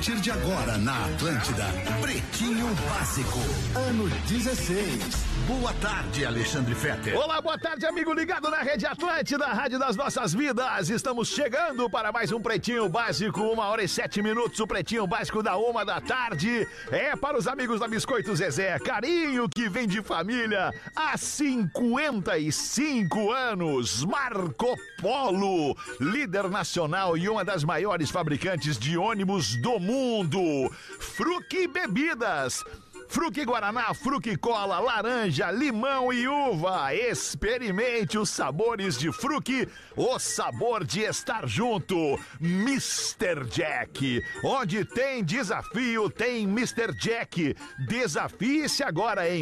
partir de agora na Atlântida, Pretinho Básico, ano 16. Boa tarde, Alexandre Fetter. Olá, boa tarde, amigo ligado na Rede Atlântida, Rádio das Nossas Vidas. Estamos chegando para mais um Pretinho Básico, uma hora e sete minutos. O Pretinho Básico da uma da tarde é para os amigos da Biscoito Zezé. Carinho que vem de família há 55 anos. Marco Polo, líder nacional e uma das maiores fabricantes de ônibus do mundo. Fruque Bebidas. Fruque Guaraná, Fruque Cola, laranja, limão e uva. Experimente os sabores de Fruque, o sabor de estar junto. Mr. Jack. Onde tem desafio, tem Mr. Jack. Desafie-se agora em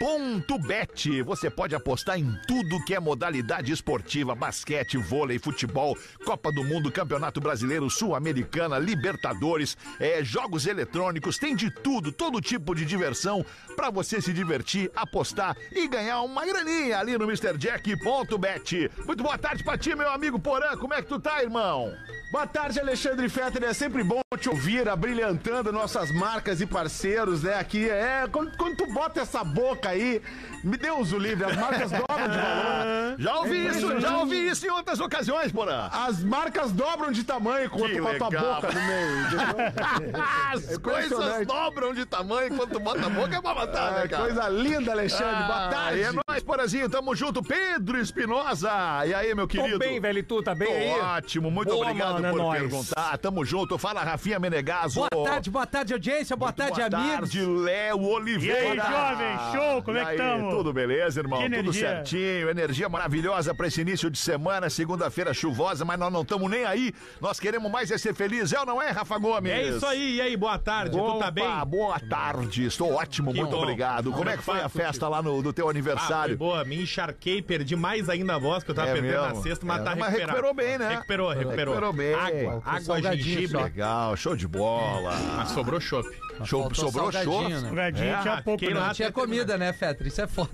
MrJack.bet. Você pode apostar em tudo que é modalidade esportiva: basquete, vôlei, futebol, Copa do Mundo, Campeonato Brasileiro, Sul-Americana, Libertadores, é, jogos eletrônicos, tem de tudo todo tipo de diversão para você se divertir, apostar e ganhar uma graninha ali no MrJack.bet. Muito boa tarde pra ti, meu amigo Porã. Como é que tu tá, irmão? Boa tarde, Alexandre Fetter. É sempre bom te ouvir, abrilhantando nossas marcas e parceiros, né? Aqui é. Quando, quando tu bota essa boca aí, me Deus o livre, as marcas dobram de valor. Já ouvi É isso, já ouvi isso em outras ocasiões, Porã. As marcas dobram de tamanho quando tu bota a boca no meio? As coisas impressionante. dobram de tamanho enquanto tu bota a boca é pra matar, né, É, cara? coisa linda, Alexandre. Boa Ah, tarde. É nóis, Porazinho. Tamo junto. Pedro Espinosa. E aí, meu querido? Tô bem, velho, e tu, tá bem Tô aí? ótimo, muito Boa, obrigado mano, é por nóis. perguntar. Tamo junto. Fala, Rafinha Menegaso. Boa tarde, boa tarde, audiência, boa tarde, boa amigos. tarde, Léo Oliveira. E aí, jovem? Show? Como é E que aí, tamo? Tudo beleza, irmão? Que Tudo certinho. Energia maravilhosa pra esse início de semana, segunda-feira chuvosa, mas nós não estamos nem aí. Nós queremos mais é ser feliz, é ou não é, Rafa Gomes? É isso aí, e aí, boa tarde, tu tá bem? Opa, boa tarde. Estou ótimo, muito bom. obrigado. Como é que foi a festa lá no, do teu Ah, foi aniversário? boa, me encharquei, perdi mais ainda a voz que eu tava É perdendo mesmo? na sexta, mas É, tá mas recuperou bem, né? Recuperou, recuperou. Recuperou bem. Água, água, gengibre. Legal, show de bola. Mas sobrou chopp. Show, sobrou show. salgadinho, né? Salgadinho É, tinha pouco, né? lá- Não tinha comida, né, Fetter? Isso é foda.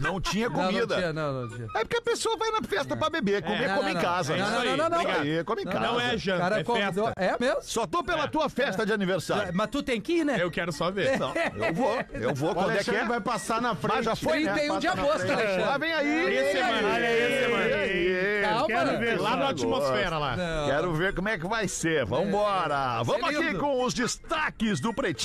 Não tinha Não, não comida. tinha, não, não tinha. É porque a pessoa vai na festa pra beber. Comer, É. come Não, em não, casa. é né? Não, não, não, não. Aí, come em casa. Não é janta, cara é convidou. festa. É mesmo? Só tô pela tua festa de aniversário. Mas tu tem que ir, né? Eu quero só ver. Não, eu vou, eu vou. Quando é que é? vai passar na frente. Mas já foi, né? 31 de agosto, Lá Alexandre. vem aí. Olha aí, semana. Calma, Quero né? ver. Lá na atmosfera lá. Não. Quero ver como é que vai ser. Vambora! Vamos aqui com os destaques do Pretinho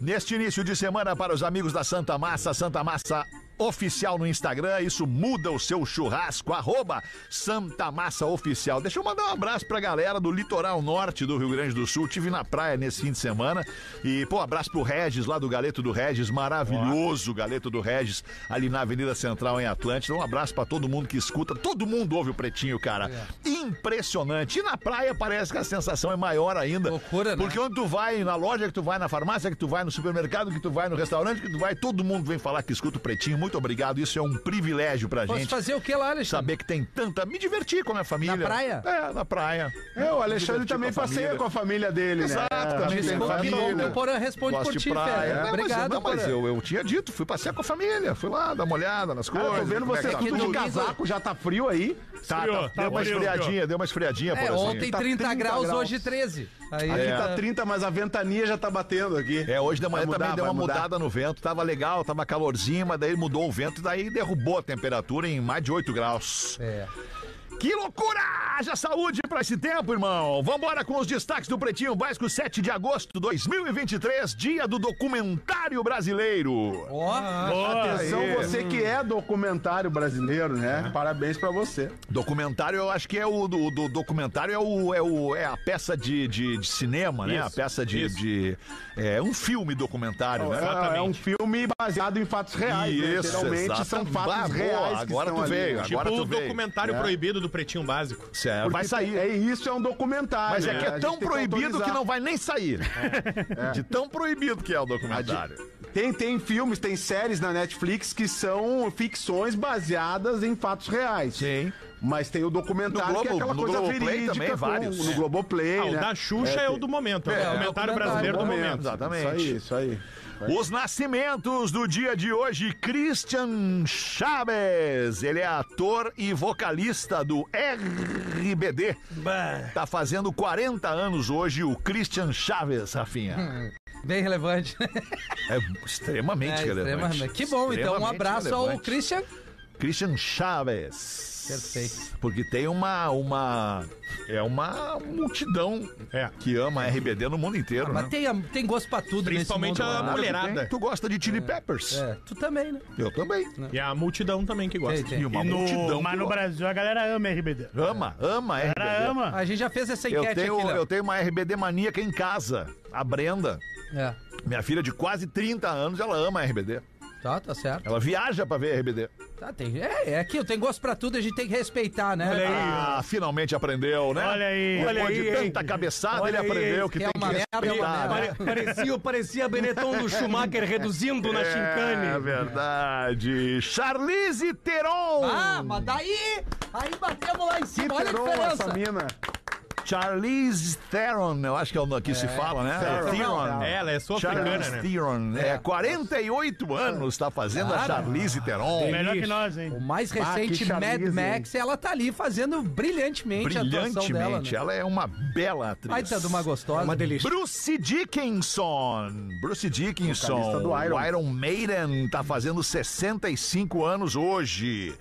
neste início de semana para os amigos da Santa Massa. Santa Massa oficial no Instagram. Isso muda o seu churrasco. Arroba Santa Massa Oficial. Deixa eu mandar um abraço pra galera do litoral norte do Rio Grande do Sul. Tive na praia nesse fim de semana. E, pô, abraço pro Regis, lá do Galeto do Regis. Maravilhoso Galeto do Regis, ali na Avenida Central em Atlântida. Um abraço pra todo mundo que escuta. Todo mundo ouve o Pretinho, cara. Impressionante. E na praia parece que a sensação é maior ainda. Loucura, né? Porque onde tu vai, na loja que tu vai, na farmácia que tu vai, no supermercado que tu vai, no restaurante que tu vai, todo mundo vem falar que escuta o Pretinho. Muito obrigado. Isso é um privilégio pra Posso gente. fazer o que lá, Alexandre? Saber que tem tanta. Me divertir com a minha família. Na praia? É, na praia. É, o Alexandre também passeia família. com a família dele, Exato, né? também Tem que família. o Porã responde Gosto por de ti, praia. Não, mas- Obrigado, não, mas Porã. eu, eu tinha dito, fui passear com a família. Fui lá dar uma olhada nas Cara, coisas. eu tô vendo como é você tá aqui tudo de domingo- casaco, já tá frio aí. Tá, tá, tá deu uma esfriadinha, deu uma esfriadinha, É, por assim. ontem Tá 30, 30 graus, graus. hoje 13. Aí, Aqui é. tá 30, mas a ventania já tá batendo aqui. É, hoje de manhã Vai também mudar, deu uma mudar. mudada no vento. Tava legal, tava calorzinho, mas daí mudou o vento e daí derrubou a temperatura em mais de 8 graus. É. Que loucura! Haja saúde pra esse tempo, irmão. Vambora com os destaques do Pretinho Básico, 7 de agosto de 2023, dia do documentário brasileiro. Ó, Atenção, Aê. você que é documentário brasileiro, né? Parabéns pra você. Documentário, eu acho que é o do, do documentário é o, é o é a peça de, de, de cinema, né? Isso, A peça de, de é um filme documentário, né? É, é um filme baseado em fatos reais. né? Isso, Geralmente são exatamente. fatos Bah, boa, reais. que agora estão tu veio, ali. agora tipo tu o veio. documentário É. proibido do Pretinho Básico. Certo, Porque vai sair. É isso, é um documentário. Mas é né? que é tão que proibido que, autorizar. não vai nem sair. De tão proibido que é o documentário. Tem, tem filmes, tem séries na Netflix que são ficções baseadas em fatos reais. Sim. Mas tem o documentário No que é Globo- aquela coisa Globoplay verídica. também, com- vários. No Globoplay, Ah, o né? da Xuxa é, o do momento. É, É, o é o documentário brasileiro do momento, momento. exatamente. Isso aí, isso aí. Os nascimentos do dia de hoje, Christian Chaves. Ele é ator e vocalista do RBD. Tá fazendo 40 anos hoje o Christian Chaves, Rafinha. Bem relevante. É extremamente É, relevante. extremamente. Que bom, então um abraço ao relevante. Christian. Christian Chaves. Perfeito. Porque tem uma uma é uma multidão É. que ama RBD no mundo inteiro, Mas né? tem, tem gosto pra tudo Principalmente nesse mundo, a né? mulherada. Tu gosta de Chili Peppers? É, tu também, né? Eu também. E a multidão também que gosta. Tem, tem. E uma E no- multidão. mas no. Brasil a galera ama RBD. Ama, ama A RBD. galera ama. A gente já fez essa Eu enquete tenho, aqui, Léo. eu tenho uma RBD maníaca em casa. A Brenda, É. minha filha de quase 30 anos, ela ama RBD. Tá, tá certo. Ela viaja pra ver RBD. Tá, tem, é, é aquilo, tem gosto pra tudo, a gente tem que respeitar, né? Olha aí. Ah, finalmente aprendeu, né? Olha aí, Depois olha de aí, tanta hein? cabeçada, Olha ele aí, aprendeu que que é tem uma que merda, é uma respeitar. né? merda. Pare- Parecia, parecia Benetton do Schumacher reduzindo na É chincane. verdade. Charlize Theron. Ah, mas daí, aí batemos lá em Que cima, olha a diferença. essa mina. Charlize Theron, eu acho que é o que se fala, né? Theron. Theron. É, ela é sul-africana, Charlize né? Theron. É, 48 anos tá fazendo a Charlize Theron. Melhor que nós, hein? O mais Ah, recente, que Mad Max, ela tá ali fazendo brilhantemente, a atuação dela, Brilhantemente. né? Ela é uma bela atriz. Ai, tá de uma gostosa. Uma delícia. Bruce Dickinson. Bruce Dickinson. Do Iron. O Iron Maiden tá fazendo 65 anos hoje.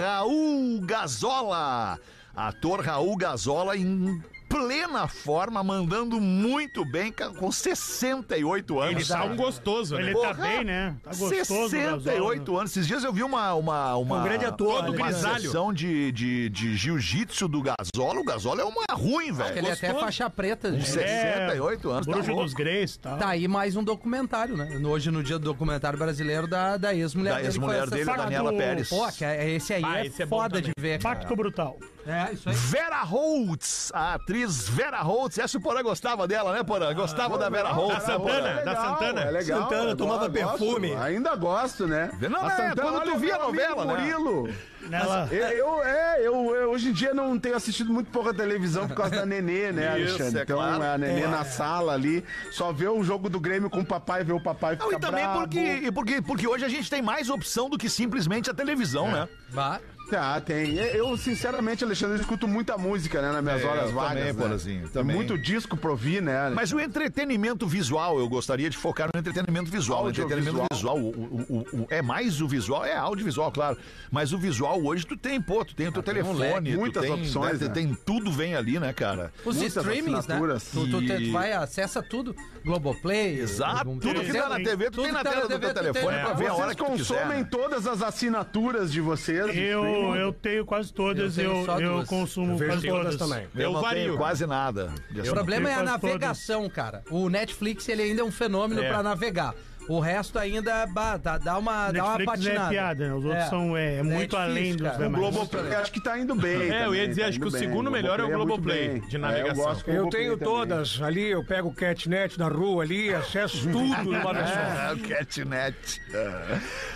Raul Gazola. Ator Raul Gazola em plena forma, mandando muito bem, com 68 anos. Ele tá um gostoso, né? Ele Porra, tá bem, né? Tá gostoso. 68 anos. Esses dias eu vi uma. uma, uma Um grande ator, Uma grisalho. sessão de, de, de jiu-jitsu do Gazola. O Gazola é uma ruim, velho. Ele é até faixa preta, gente. 68 anos. Tá Bruxo dos Greys e tal. Tá aí mais um documentário, né? Hoje, no dia do documentário brasileiro da, da ex-mulher Da dele. foi ex-mulher dele. Daniela do- Pérez. Pô, que é- esse aí Ah, é, esse é foda de ver, cara. Pacto Brutal. É, isso aí. Vera Holtz, a atriz Vera Holtz. Essa o Porã gostava dela, né, Porã? Gostava da Vera Holtz. Da? Santana, É da Santana. É legal. Santana tomava gosto, perfume. Ainda gosto, né? Não, é, quando tu via a novela, né? Murilo. Ela... Eu, eu- é, eu, eu hoje em dia não tenho assistido muito pouca televisão por causa da Nenê, né, Isso, Alexandre? é então claro. a Nenê na sala ali, só vê o jogo do Grêmio com o papai, vê o papai ficar Não, e também brabo. porque, e porque, porque hoje a gente tem mais opção do que simplesmente a televisão, né? Bah. Tá, tem. Eu, sinceramente, Alexandre, eu escuto muita música, né, nas minhas É, horas vagas. também, né? Porazinho, também. Muito disco pra ouvir, né? Mas o entretenimento visual, eu gostaria de focar no entretenimento visual. O entretenimento visual, o, o- o- o- é mais o visual, é audiovisual, claro. Mas o visual hoje tu tem, pô, tu tem o teu telefone, tu muitas tem, opções, né, né? tem tudo vem ali, né, cara? Os Muitas streamings, né? assinaturas. Tu, tu, E- tu vai, acessa tudo. Globoplay. Exato, Google- tudo que tá na TV, tu Tudo tem na tá tela na do teu telefone tem. pra ver a hora Vocês que tu quiser. consomem né? todas as assinaturas de vocês? de Eu, eu tenho quase todas, Eu eu, eu, duas. consumo Vejo quase todas também. Eu, Eu não vario. tenho quase nada. de O problema é a quase todas. navegação, cara. O Netflix, ele ainda é um fenômeno É. pra navegar. O resto ainda bah, dá, dá uma, dá uma é patinada. piada, né? Os outros são é, é muito difícil, além dos cara. O demais. Globoplay acho que tá indo bem. É, eu ia dizer, tá acho que o bem. segundo melhor é o Globoplay, bem. de É, navegação. eu Eu tenho também. todas ali, eu pego o catnet na rua ali, acesso tudo numa vez só. Ah, o Catnet.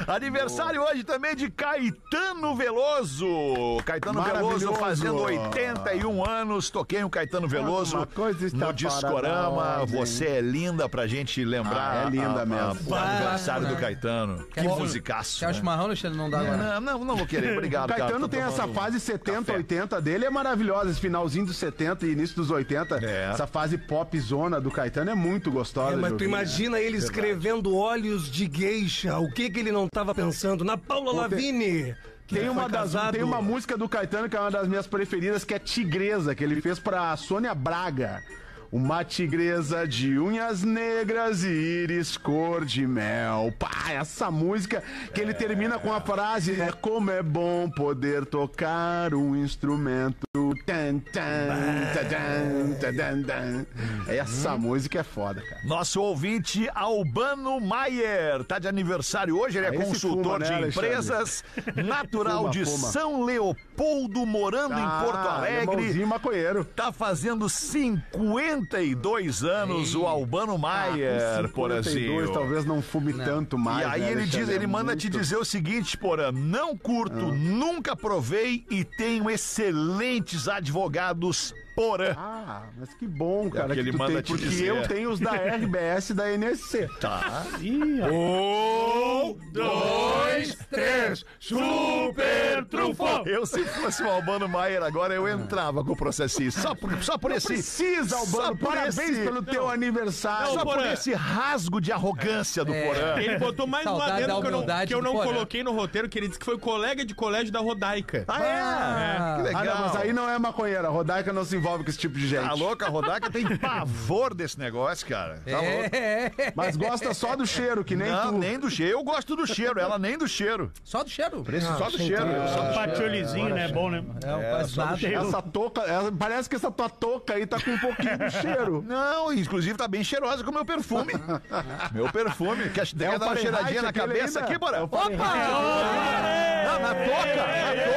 Ah. Aniversário hoje também de Caetano Veloso. Caetano Veloso fazendo 81 anos. Toquei o Caetano Veloso Alguma coisa está no Discorama. Você é linda pra gente lembrar Ah, é linda a- a- o aniversário do? Caetano. Que musicaço. Quer o né? chimarrão, Alexandre? Não dá agora. Não, não, não vou querer. Obrigado, O Caetano cara. Tô tem essa tomando fase 70, café. 80 dele, é maravilhosa. Esse finalzinho dos 70 e início dos 80. É. Essa fase pop zona do Caetano é muito gostosa. É, mas tu ouvir, imagina ele escrevendo Olhos de Geisha, o que que ele não tava pensando? Na Paula Pô, Lavigne. Tem uma, das, tem uma música do Caetano que é uma das minhas preferidas, que é Tigresa, que ele fez pra Sônia Braga. Uma tigresa de unhas negras e íris cor de mel. Pá, essa música que ele termina com a frase: É como é bom poder tocar um instrumento. Tan, tan. Essa música é foda, cara. Nosso ouvinte Albano Maier tá de aniversário hoje. Ele é Ah, consultor né, de empresas, natural de. São Leopoldo morando em Porto Ah, Alegre. alemãozinho maconheiro. Tá fazendo 52 anos o Albano Maier, Porazinho. 52, talvez não fume tanto mais. E aí né, ele diz, ele É manda te muito- dizer o seguinte, Porã, não curto, nunca provei e tenho excelentes advogados Porã. Ah, mas que bom, cara, que que, ele tu manda tem, te porque dizer. eu tenho os da RBS e da NSC. Tá. Um, Dois, três, super trunfo! Eu, se fosse o Albano Maier agora, eu entrava com o processinho. Só por, só por esse. Precisa, só Albano, por parabéns esse- pelo teu aniversário. Só por esse rasgo de arrogância do É. Porã. Ele botou mais um adendo que eu não, que eu não coloquei no roteiro, que ele disse que foi colega de colégio da Rodaica. Ah, é? Que Ah, legal. não, mas aí não é maconheira. A Rodaica não se envolve com esse tipo de gente. Tá louco? A Rodaica tem pavor desse negócio, cara. Tá louco. É, é. Mas gosta só do cheiro, que nem não, tu. nem do cheiro. Eu gosto do cheiro, ela nem do cheiro. Só do cheiro. só do cheiro. eu só do cheiro. Patiolizinho, né? Bom, né? É, não faz nada. Essa touca, essa- parece que essa tua touca aí tá com um pouquinho de cheiro. Não, inclusive tá bem cheirosa com o meu perfume. meu perfume. Quer, É dar uma cheiradinha na cabeça ainda? aqui, Bora? É Opa! Não, na toca! Na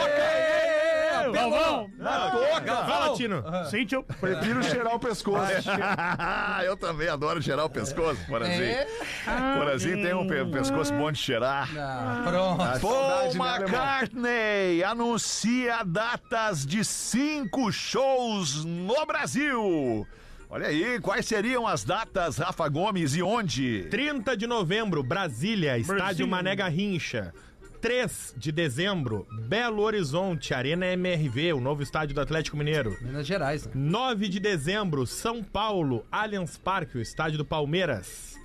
toca! Galvão! Na toca! Fala, Tino. Sente o... Prefiro cheirar o pescoço. Eu também adoro cheirar o pescoço, Porazinho. É. Porazinho tem um pe- pescoço bom de cheirar. Ah, pronto. Paul né? McCartney anuncia datas de cinco shows no Brasil. Olha aí, quais seriam as datas, Rafa Gomes, e onde? 30 de novembro, Brasília, Estádio Brasília. Mané Garrincha. 3 de dezembro, Belo Horizonte, Arena MRV, o novo estádio do Atlético Mineiro. Minas Gerais, né? 9 de dezembro, São Paulo, Allianz Parque, o estádio do Palmeiras.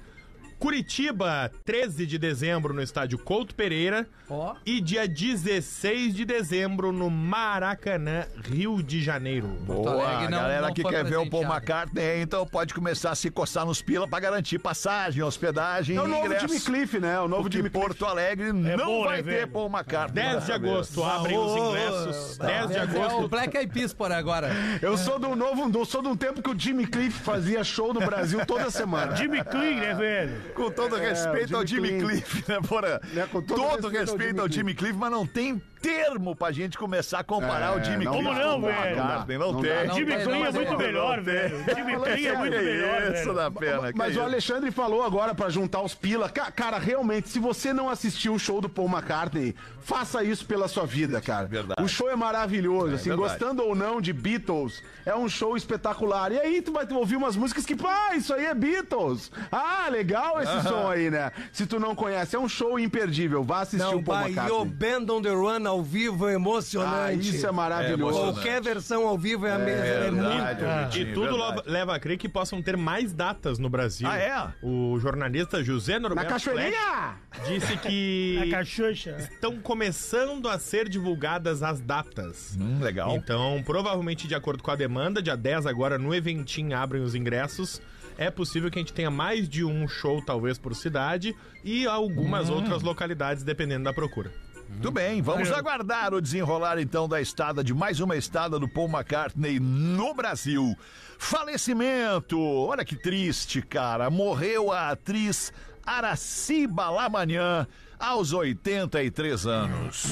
Curitiba, 13 de dezembro, no estádio Couto Pereira. Ó. E dia 16 de dezembro, no Maracanã, Rio de Janeiro. Porto Boa, Alegre não- galera não que foi quer ver o Paul presenteado. McCartney, então pode começar a se coçar nos pila pra garantir passagem, hospedagem É o e novo ingresso. Jimmy Cliff, né? O novo Porque Jimmy Cliff. Porto Alegre não bom, vai né, ter velho? Paul McCartney. 10 de agosto, abrem os ingressos. 10 de É o agosto. Black Eyed Peas por agora. Eu sou do novo, eu sou de um tempo que o Jimmy Cliff fazia show no Brasil toda semana. Jimmy Clean, né, velho? Com todo respeito ao Jimmy Cliff. Né, Porã? Todo respeito ao Jimmy Cliff, mas não tem termo pra gente começar a comparar É, o Jimmy não Cliff dá, com o não, velho. McCartney. Não, Não tem. dá, não Jimmy Clean não é muito melhor, velho. Jimmy Clean é muito melhor, isso da pena. Mas o. Alexandre falou agora pra juntar os pila. Ca- Cara, realmente, se você não assistiu o show do Paul McCartney, faça isso pela sua vida, cara. Verdade. O show é maravilhoso, assim, verdade. gostando ou não de Beatles, é um show espetacular. E aí tu vai ouvir umas músicas que, pá, isso aí é Beatles. Ah, legal esse som aí, né? Se tu não conhece, é um show imperdível. Vá assistir Não, o Paul pai, e o McCartney. Band on the Run ao vivo é emocionante. Ah, isso é maravilhoso. Qualquer versão ao vivo é, a mesma. É, muito. Verdade, Ah. Vitinho, E tudo verdade. leva, a crer que possam ter mais datas no Brasil. Ah, é? O jornalista José Na Norberto cachoeirinha! Flesch disse que cachucha. estão começando a ser divulgadas as datas. Hum, legal. Então, provavelmente, de acordo com a demanda, dia 10 agora no Eventim abrem os ingressos. É possível que a gente tenha mais de um show, talvez, por cidade, e algumas Hum. outras localidades, dependendo da procura. Muito bem, vamos aguardar o desenrolar então da estada, de mais uma estada do Paul McCartney no Brasil. Falecimento, olha que triste, cara. Morreu a atriz Araciba Lamanhã aos 83 anos.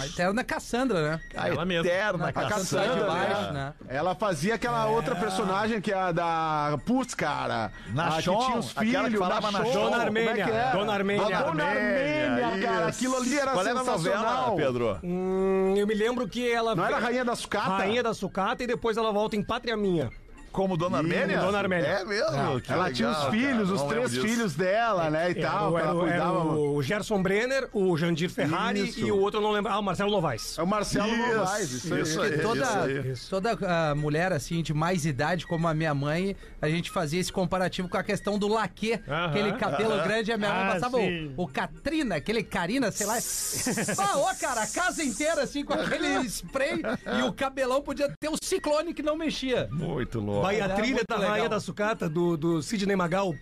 A eterna Cassandra, né? A Ela mesma. eterna A Cassandra Cassandra. de baixo, né? né? Ela fazia aquela outra personagem que é a da Putz, cara. Na a que Chon, tinha os aquela filhos, que falava na Chon. Chon. Dona Como é que Armênia, é? Dona Armênia. Dona Armênia, cara. Aquilo ali era Qual era a sensacional. novela, Pedro? Hum, eu me lembro que ela. Não era a Rainha da Sucata? Rainha da Sucata e depois ela volta em Pátria Minha. Como Dona Armênia? Dona Armênia. É mesmo? Que Ela tinha os legal, filhos, cara. os Não três filhos dela, né, e tal, era, ela o- era o Gerson Brenner, o Jandir Ferrari Isso. e o outro eu não lembro. Ah, o Marcelo Novaes. É o Marcelo Isso, Novaes, isso, isso aí. Toda, aí. toda mulher, assim, de mais idade, como a minha mãe, a gente fazia esse comparativo com a questão do laque. Aham. aquele cabelo grande, a minha mãe Ah, passava sim. o, o Katrina, aquele Karina, sei lá. ah, ó, cara, a casa inteira, assim, com aquele spray e o cabelão podia ter o ciclone que não mexia. Muito louco. Vai a Era trilha muito da legal. Rainha da Sucata do, do Sidney Magal.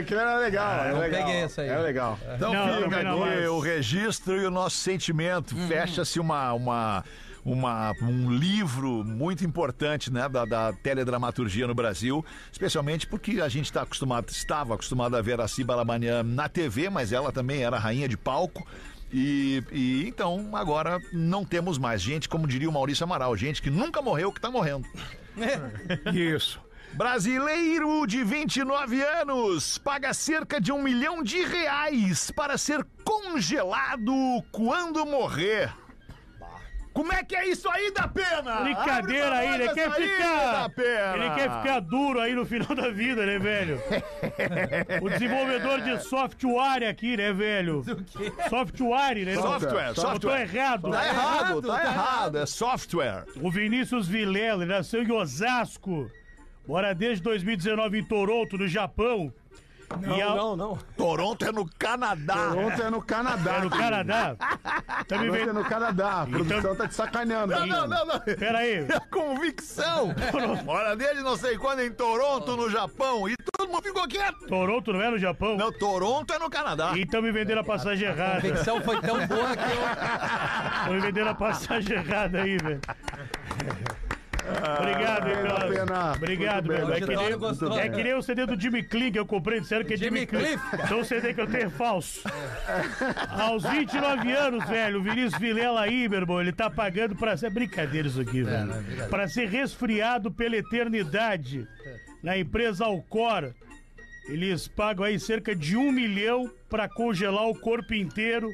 Aquilo era legal, era não legal. peguei essa aí. Era legal. Então Não, fica também não aqui o registro e o nosso sentimento. Fecha-se uma, uma, uma, um livro muito importante né, da, da teledramaturgia no Brasil, especialmente porque a gente está acostumado, estava acostumado a ver a Ciba Labanian na TV, mas ela também era rainha de palco. E, e então agora não temos mais gente, como diria o Maurício Amaral, gente que nunca morreu que tá morrendo. Isso. Brasileiro de 29 anos paga cerca de um milhão de reais para ser congelado quando morrer. Como é que é isso aí da pena? Brincadeira aí, ele quer Da ficar. Ele quer ficar duro aí no final da vida, né, velho? O desenvolvedor de software aqui, né, velho? Software, né? Software, Botou software. errado. Tá errado, tá errado, é software. O Vinícius Vilela, ele nasceu em Osasco. Mora desde 2019 em Toronto, no Japão. Não, a- não, não. Toronto é no Canadá. Ontem é no Canadá. É no Canadá. Tá me é no Canadá. A produção tá te sacaneando. Não, não, não, não. Pera aí. É convicção. Mora desde não sei quando em Toronto, no Japão. E todo mundo ficou quieto. Toronto não é no Japão? Não, Toronto é no Canadá. Então me venderam a passagem A errada. convicção foi tão boa que eu. Estão me vendendo a passagem errada aí, velho. Obrigado, hein, Muito pela... pena. Obrigado, meu. É gostou, é que nem o CD do Jimmy Cliff que eu comprei, disseram que é Jimmy, Jimmy Cliff. Então o CD que eu tenho é falso. Aos 29 anos, velho, o Vinícius Vilela aí, meu irmão, ele tá pagando pra ser... Brincadeira isso aqui, velho. não é pra ser resfriado pela eternidade na empresa Alcor. Eles pagam aí cerca de um milhão pra congelar o corpo inteiro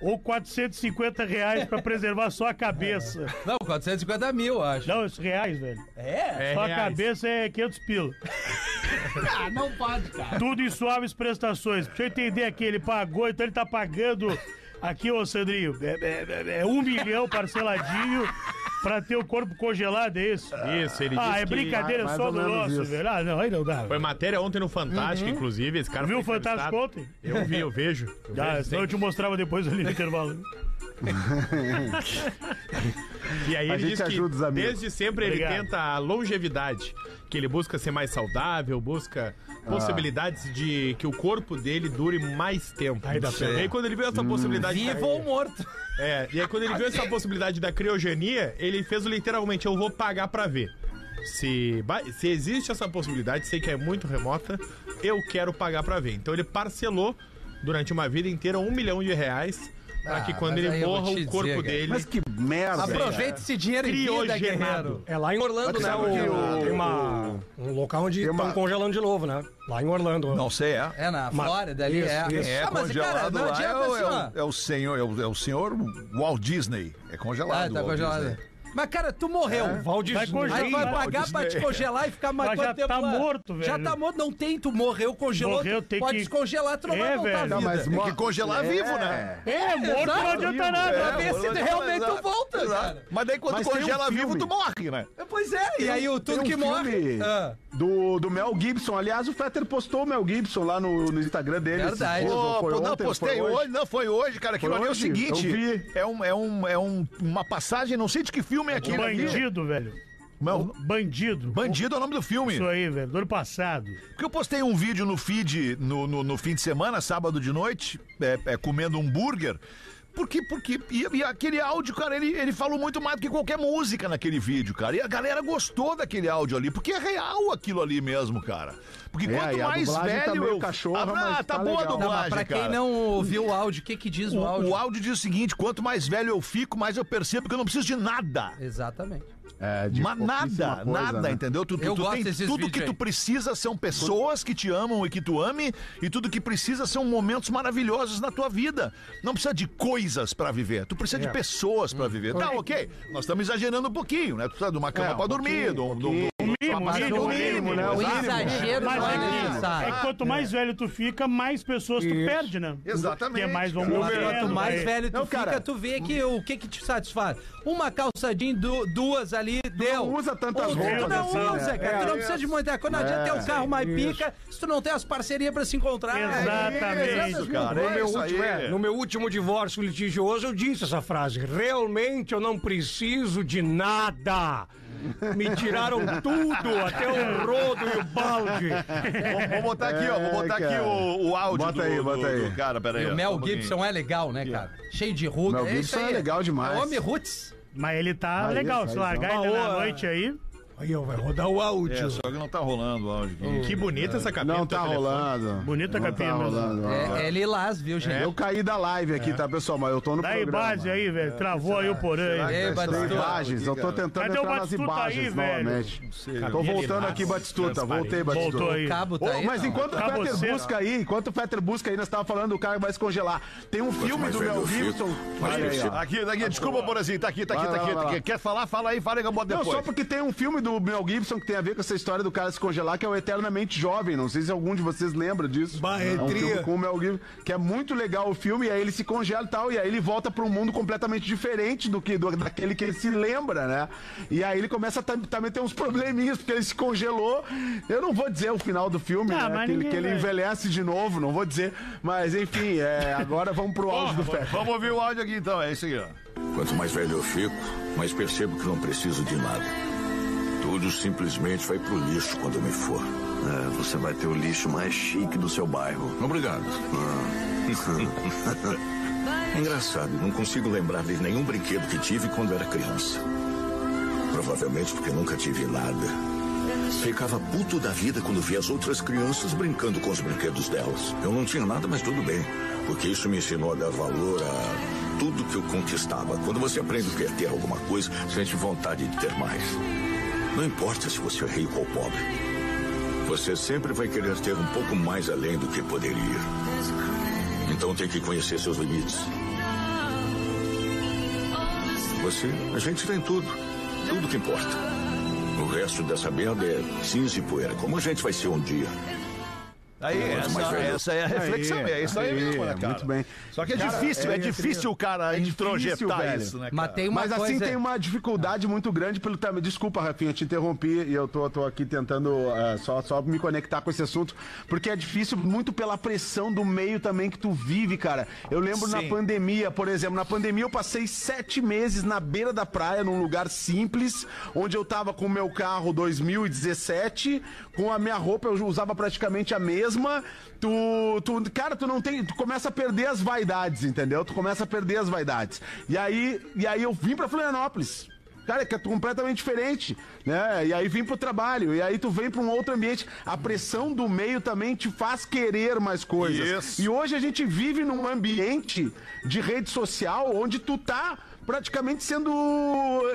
ou 450 reais pra preservar só a cabeça. Não, 450 mil, acho. Não, isso reais, velho. É? É Só a reais. cabeça é 500 pila. Ah, não pode, cara. Tudo em suaves prestações. Pra eu entender aqui, ele pagou, então ele tá pagando aqui, ô Sandrinho, é, é- é- é um milhão parceladinho pra ter o corpo congelado, é isso? Isso, ele Ah, disse é que- brincadeira Mais só ou do menos nosso, isso. velho. Ah, não, aí não dá. Foi matéria ontem no Fantástico, inclusive. Esse cara Viu o Fantástico entrevistado. ontem? Eu vi, eu vejo. Eu Ah, vejo senão eu te mostrava depois ali no intervalo. E aí A ele gente diz que ajuda os amigos. desde sempre ele Obrigado. tenta a longevidade, que ele busca ser mais saudável, busca Ah. possibilidades de que o corpo dele dure mais tempo. Aí dá E pena. aí quando ele viu essa possibilidade... Vivo ou morto. É, e aí quando ele viu essa possibilidade da criogenia, ele fez literalmente, eu vou pagar pra ver. Se, se existe essa possibilidade, sei que é muito remota, eu quero pagar pra ver. Então ele parcelou durante uma vida inteira um milhão de reais pra Ah, que quando mas aí ele eu vou morra te o corpo dizer, cara. dele... Mas que merda. Aproveita esse dinheiro em vida, Criogenado. guerreiro. É lá em Orlando, né? sabe que O, o- tem uma, um local onde Tem estão uma- congelando de novo, né? Lá em Orlando. Não sei, é. É na Ma- Flórida ali, Isso, é. isso. É ah, mas, congelado cara, não lá. É adianta o, assim, é ó. o- é o senhor, é o, é o senhor Walt Disney. É Ah, congelado. tá o Walt congelado. Disney. Mas, cara, tu morreu. Val Disney. Vai congelar. Aí vai pagar pra te congelar e ficar mais Mas quanto já tempo tá lá? morto, velho. Já tá morto, não tem, tu morreu, congelou, Morreu, tem pode que- descongelar, tu não É, vai voltar velho. Não, mas Tem que congelar É. vivo, né? É, morto não Exato. adianta nada. Pra ver se Exato. realmente tu volta, cara. Mas daí quando Mas tu tem um congela vivo, tu morre, né? Pois é, e aí o tudo que morre... filme Ah. do, do Mel Gibson. Aliás, o Fetter postou o Mel Gibson lá no, no Instagram dele. Verdade. Pô, foi pô, não, postei hoje. não, foi hoje, cara. Aquilo Foi ali é o seguinte: é, um, é, um, é um, uma passagem, não sei de que filme é aquilo. ali. Bandido, velho. Não, Bandido. Bandido é o nome do filme. Isso aí, velho. Do ano passado. Porque eu postei um vídeo no feed no, no, no fim de semana, sábado de noite, é, é, comendo um hambúrguer. Porque, porque e, e aquele áudio, cara, ele, ele falou muito mais do que qualquer música naquele vídeo, cara. E a galera gostou daquele áudio ali, porque é real aquilo ali mesmo, cara. Porque É, quanto a mais tá velho meio eu. cachorra, ah, tá, tá boa a legal. dublagem, Não, pra quem cara. não ouviu o áudio, o que que diz o, O, áudio? o áudio diz o seguinte: quanto mais velho eu fico, mais eu percebo que eu não preciso de nada. Exatamente. É, de Mas nada, coisa, nada, né? entendeu? Tu, tu- Eu tu gosto tem desses tudo que tu aí. precisa são pessoas que te amam e que tu ame, e tudo que precisa são momentos maravilhosos na tua vida. Não precisa de coisas pra viver, tu precisa É. de pessoas pra viver. Tá, ok, nós estamos exagerando um pouquinho, né? Tu precisa de uma cama É, um pra dormir, de um- de um- O mínimo, o mínimo, no o mínimo, mínimo. né? O exagero Mas não é é, necessário. é que quanto mais velho tu fica, mais pessoas tu perde, né? Exatamente, Porque mais vão morrendo. Quanto mais vai- velho tu Não, fica, tu vê que o que que te satisfaz. Uma calça jeans, du- duas ali, deu. não usa tantas Ou tu roupas não assim, usa, né? cara. É, tu não precisa de muita coisa. Não adianta ter o carro mais pica se tu não tem as parcerias pra se encontrar. Exatamente. cara. No É meu, isso último, aí. é, no meu último divórcio litigioso, eu disse essa frase. Realmente eu não preciso de nada. Me tiraram tudo, até o rodo e o balde. Vou, vou botar aqui, ó, vou botar É, aqui o, o áudio Bota do, aí, do- bota aí. do cara, peraí. O Mel. Gibson é legal, né, cara? Cheio de ruga. Mel é Gibson aí. é legal demais. É homem roots. Mas ele tá Aí, legal. Se largar ele na noite aí. Aí, ó, vai rodar o É, áudio. só que não tá rolando o áudio aqui. Que bonita essa capinha Não tá telefone. rolando. Bonita não capinha tá rolando. É, é lilás, viu, gente? Eu caí da live aqui, tá, pessoal? Mas eu tô no Dá aí programa. base aí, velho. Travou aí o porã aí. É, Batistuta. imagens, eu tô tentando Cadê o entrar nas aí, imagens velho? novamente. sei. Tô voltando aqui, Batistuta. Voltei, Batistuta. Voltou aí. O cabo tá aí. mas não? enquanto o Tá Fetter você. busca aí, enquanto o Fetter busca aí, nós tava falando do cara vai se congelar. Tem um filme do Mel eu Gibson. aí, ó. Aqui, daqui, desculpa, Porazinho, tá aqui, tá aqui, tá aqui. Quer falar? Fala aí, fala aí que eu boto Não, depois. só porque tem um filme do Mel Gibson que tem a ver com essa história do cara se congelar, que é o Eternamente Jovem. Não sei se algum de vocês lembra disso. Bah, é é um filme com o Mel Gibson, que é muito legal o filme, e aí ele se congela e tal, e aí ele volta pra um mundo completamente diferente do que do, daquele que ele se lembra, né? E aí ele começa a tam- também ter uns probleminhas, porque ele se congelou. Eu não vou dizer o final do filme, Ah, né? Que, ninguém que ele envelhece de novo, não vou dizer. Mas enfim, é, agora vamos pro áudio do Fetter. Vamos ouvir o áudio aqui então, é isso aí, ó. Quanto mais velho eu fico, mais percebo que não preciso de nada. Tudo simplesmente vai pro lixo quando eu me for. É, você vai ter o lixo mais chique do seu bairro. Obrigado. Engraçado, não consigo lembrar de nenhum brinquedo que tive quando era criança. Provavelmente porque nunca tive nada. Ficava puto da vida quando via as outras crianças brincando com os brinquedos delas. Eu não tinha nada, mas tudo bem. Porque isso me ensinou a dar valor a tudo que eu conquistava. Quando você aprende que quer ter alguma coisa, sente vontade de ter mais. Não importa se você é rico ou pobre. Você sempre vai querer ter um pouco mais além do que poderia. Então tem que conhecer seus limites. Você, a gente tem tudo. Tudo que importa. O resto dessa merda é cinza e poeira, como a gente vai ser um dia. Aí, essa, essa é a reflexão, é isso aí, mesmo, né, cara? Muito bem. Só que é Cara, difícil, é, é- difícil o cara introjetar velho. isso, né, cara? Mas tem uma Mas coisa... assim tem uma dificuldade muito grande pelo tamanho. Desculpa, Rafinha, te interrompi e eu tô, tô aqui tentando eh, só, só me conectar com esse assunto, porque é difícil muito pela pressão do meio também que tu vive, cara. Eu lembro na Sim. pandemia, por exemplo, na pandemia eu passei sete meses na beira da praia, num lugar simples, onde eu tava com o meu carro 2017, com a minha roupa eu usava praticamente a mesma. Tu, tu, cara, tu não tem, tu começa a perder as vaidades, entendeu? Tu começa a perder as vaidades. E aí, e aí eu vim pra Florianópolis. Cara, que é completamente diferente, né? E aí vim pro trabalho, e aí tu vem pra um outro ambiente. A pressão do meio também te faz querer mais coisas. Isso. E hoje a gente vive num ambiente de rede social onde tu tá praticamente sendo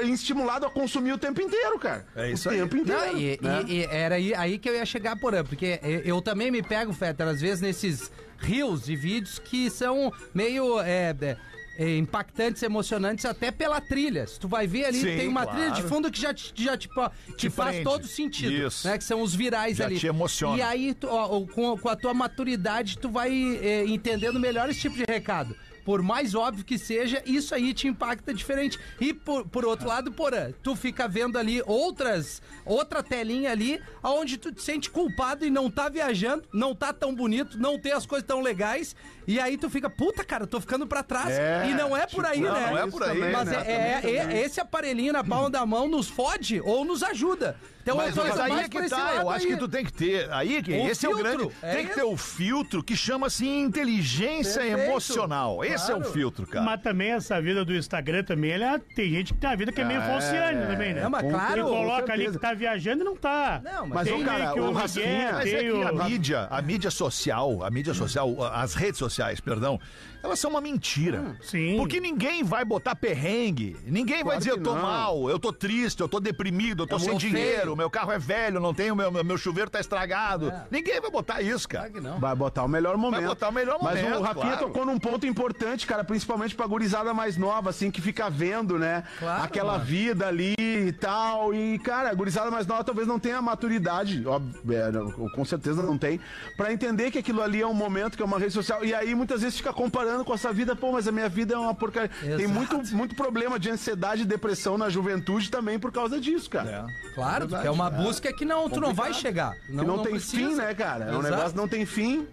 estimulado a consumir o tempo inteiro, cara. É isso o aí. tempo inteiro. Não, e, né? e- e era aí, aí que eu ia chegar por aí, porque eu eu também me pego, Fetter, às vezes nesses rios de vídeos que são meio é, é, é, impactantes, emocionantes, até pela trilha. Se tu vai ver ali, Sim, tem uma claro. trilha de fundo que já, te- já tipo, te, faz prende. todo sentido. Isso. Né, que são os virais Já ali. te emociona. E aí, tu, ó, ó, com, com a tua maturidade, tu vai é, entendendo melhor esse tipo de recado. Por mais óbvio que seja, isso aí te impacta diferente. E por, por outro lado, porã, tu fica vendo ali outras, outra telinha ali, onde tu te sente culpado e não tá viajando, não tá tão bonito, não tem as coisas tão legais. E aí tu fica, puta, cara, tô ficando pra trás. É, e não é por aí, não, né? não é por aí, Mas né? é, é- é- esse aparelhinho na palma da mão nos fode ou nos ajuda. Então, Mas, tô mas aí é que tá, eu acho aí. que tu tem que ter, aí Um esse é o filtro, grande, é tem que ter o filtro que chama assim inteligência Perfeito. emocional, esse é o Claro. filtro, cara. Mas também essa vida do Instagram também, ele é- tem gente que tem a vida que é meio falciane também, né? Não, mas claro. Ele coloca ali que tá viajando e não tá. Não, Mas, tem ô, cara, o o Rafinha- Miguel, Mas é que a o... mídia, a mídia social, a mídia social, as redes sociais, perdão, elas são uma mentira. Sim. Porque ninguém vai botar perrengue, ninguém vai Claro dizer que eu tô não. mal, eu tô triste, eu tô deprimido, eu tô Eu sem dinheiro, feio. meu carro é velho, não tenho, meu, meu chuveiro tá estragado. Ninguém vai botar isso, cara. Claro que não. Vai botar o melhor momento. botar o melhor Mas momento, o Rafinha claro. tocou num ponto importante, cara, principalmente pra gurizada mais nova, assim, que fica vendo, né? Claro, Aquela mano. vida ali e tal. E, cara, a gurizada mais nova talvez não tenha a maturidade, óbvio, é, com certeza não tem, pra entender que aquilo ali é um momento, que é uma rede social. E aí muitas vezes fica comparando com essa vida, pô, mas a minha vida é uma porcaria. Tem Exato. muito, muito problema de ansiedade e depressão na juventude também por causa disso, cara. Claro, é uma busca que não, tu não vai chegar. Que não, tem precisa. fim, né, cara? É um Exato. negócio que não tem fim.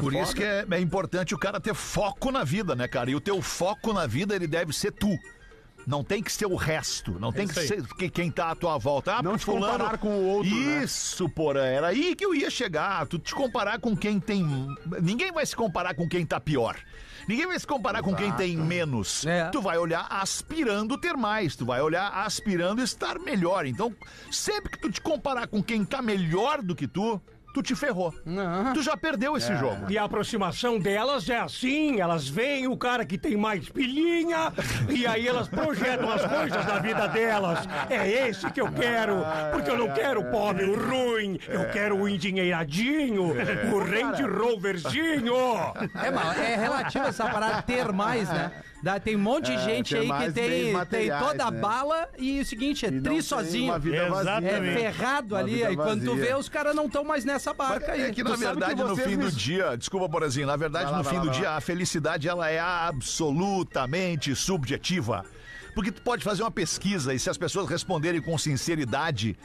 Por isso que é, é importante o cara ter foco na vida, né, cara? E o teu foco na vida, ele deve ser tu. Não tem que ser o resto. Não tem que ser que- quem tá à tua volta. Ah, Não te comparar com o outro, né? Isso, porra. Era aí que eu ia chegar. Tu te comparar com quem tem. Ninguém vai se comparar com quem tá pior. Ninguém vai se comparar com quem tem menos. É. Tu vai olhar aspirando ter mais. Tu vai olhar aspirando estar melhor. Então, sempre que tu te comparar com quem tá melhor do que tu, tu te ferrou. Não. Tu já perdeu É. esse jogo. E a aproximação delas é assim, elas veem o cara que tem mais pilhinha e aí elas projetam as coisas da vida delas. É esse que eu quero, porque eu não quero o pobre, o ruim, eu quero o endinheiradinho, o Range Roverzinho. É, é relativo essa parada ter mais, né? Dá- tem um monte de É, gente ter aí que tem, tem toda a né? bala e o seguinte, é E tri sozinho. vazia. É ferrado ali, aí quando tu vê, os caras não estão mais nessa barca aí. É que, na Tu verdade, que no fim me- do dia, desculpa, Borazinho, na verdade, lá, no fim lá, do vai dia, lá. a felicidade, ela é absolutamente subjetiva. Porque tu pode fazer uma pesquisa e se as pessoas responderem com sinceridade,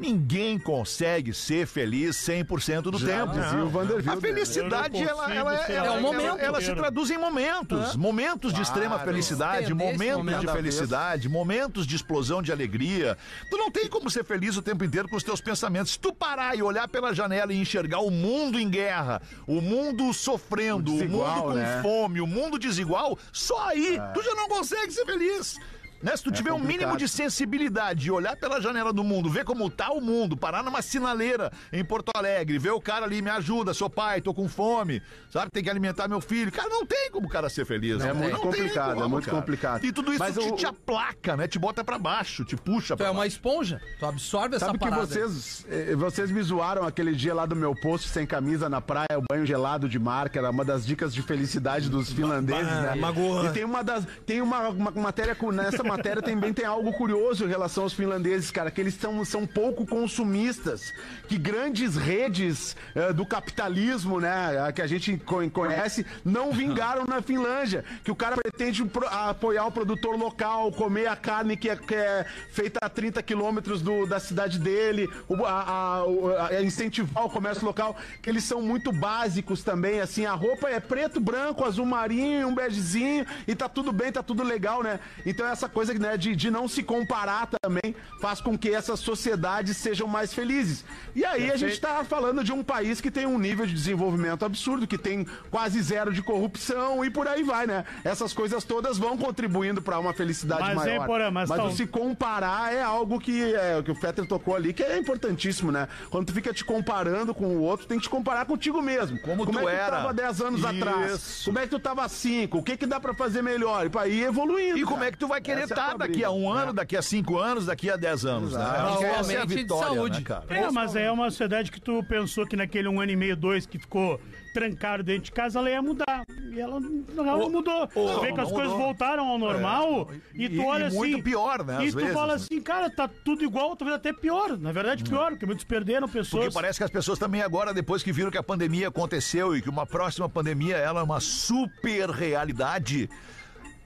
ninguém consegue ser feliz 100% do Já tempo. dizia o Vanderbilt, A né? felicidade, ela, ela, ser ela, É um ela- momento ela se inteiro. traduz em momentos. Momentos de extrema felicidade, momentos momento de da vez. felicidade, momentos de explosão de alegria. Tu não tem como ser feliz o tempo inteiro com os teus pensamentos. Se tu parar e olhar pela janela e enxergar o mundo em guerra, o mundo sofrendo, O mundo com né? fome, o mundo desigual, só aí tu já não consegue ser feliz. Né? Se tu tiver um mínimo de sensibilidade e olhar pela janela do mundo, ver como tá o mundo, parar numa sinaleira em Porto Alegre, ver o cara ali, me ajuda, sou pai, tô com fome, sabe, tem que alimentar meu filho. Cara, não tem como o cara ser feliz. É né? muito Não complicado, é muito complicado. E tudo isso Mas te, o- te aplaca, né? Te bota pra baixo, te puxa Tu pra é uma baixo. esponja, tu absorve essa Sabe que parada. vocês, eh, vocês me zoaram aquele dia lá do meu post sem camisa na praia, o banho gelado de mar, que era uma das dicas de felicidade dos finlandeses, né? magoa. E tem uma das. Tem uma, uma matéria com. Nessa matéria também tem algo curioso em relação aos finlandeses, cara, que eles são, são pouco consumistas. Que grandes redes eh, do capitalismo, né? Que a gente co- conhece, não vingaram na Finlândia. Que o cara pretende pro- apoiar o produtor local, comer a carne que é, que é feita a 30 quilômetros da cidade dele, o- a, a- a incentivar o comércio local, que eles são muito básicos também, assim, a roupa é preto, branco, azul marinho, um begezinho, e tá tudo bem, tá tudo legal, né? Então essa coisa né, de, de não se comparar também faz com que essas sociedades sejam mais felizes. E aí a gente tá falando de um país que tem um nível de desenvolvimento absurdo, que tem quase zero de corrupção e por aí vai, né? Essas coisas todas vão contribuindo para uma felicidade Mas, hein, maior. Porã, mas tá- o se comparar é algo que, é, que o Fetter tocou ali, que é importantíssimo, né? Quando tu fica te comparando com o outro, tem que te comparar contigo mesmo. Como Como tu é que era. tu tava 10 anos atrás? Isso. Como é que tu tava 5? O que que dá pra fazer melhor? E pra ir evoluindo. E como cara. é que tu vai querer É estar tua daqui a um né? ano, daqui a cinco anos, daqui a dez anos, né? Essa é a Principalmente de vitória, saúde. né, cara? É, mas é uma sociedade que tu pensou que naquele um ano e meio, dois que ficou trancado dentro de casa, ela ia mudar. E ela não mudou. tu vê que as coisas mudou. voltaram ao normal e tu E- olha e assim. muito pior, né, E às tu vezes, fala né? assim, cara, tá tudo igual, talvez até pior. Na verdade, pior, porque muitos perderam pessoas. Porque parece que as pessoas também agora, depois que viram que a pandemia aconteceu e que uma próxima pandemia ela é uma super realidade,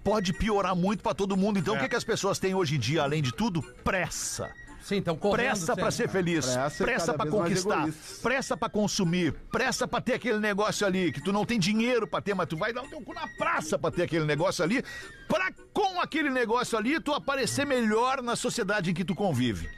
pode piorar muito pra todo mundo. Então o que, que as pessoas têm hoje em dia, além de tudo? Pressa. Sim, então Pressa pra sempre. ser feliz, Pressa pressa mais conquistar, pressa pra consumir, pressa pra ter aquele negócio ali que tu não tem dinheiro pra ter, mas tu vai dar o teu cu na praça pra ter aquele negócio ali, pra com aquele negócio ali tu aparecer melhor na sociedade em que tu convive.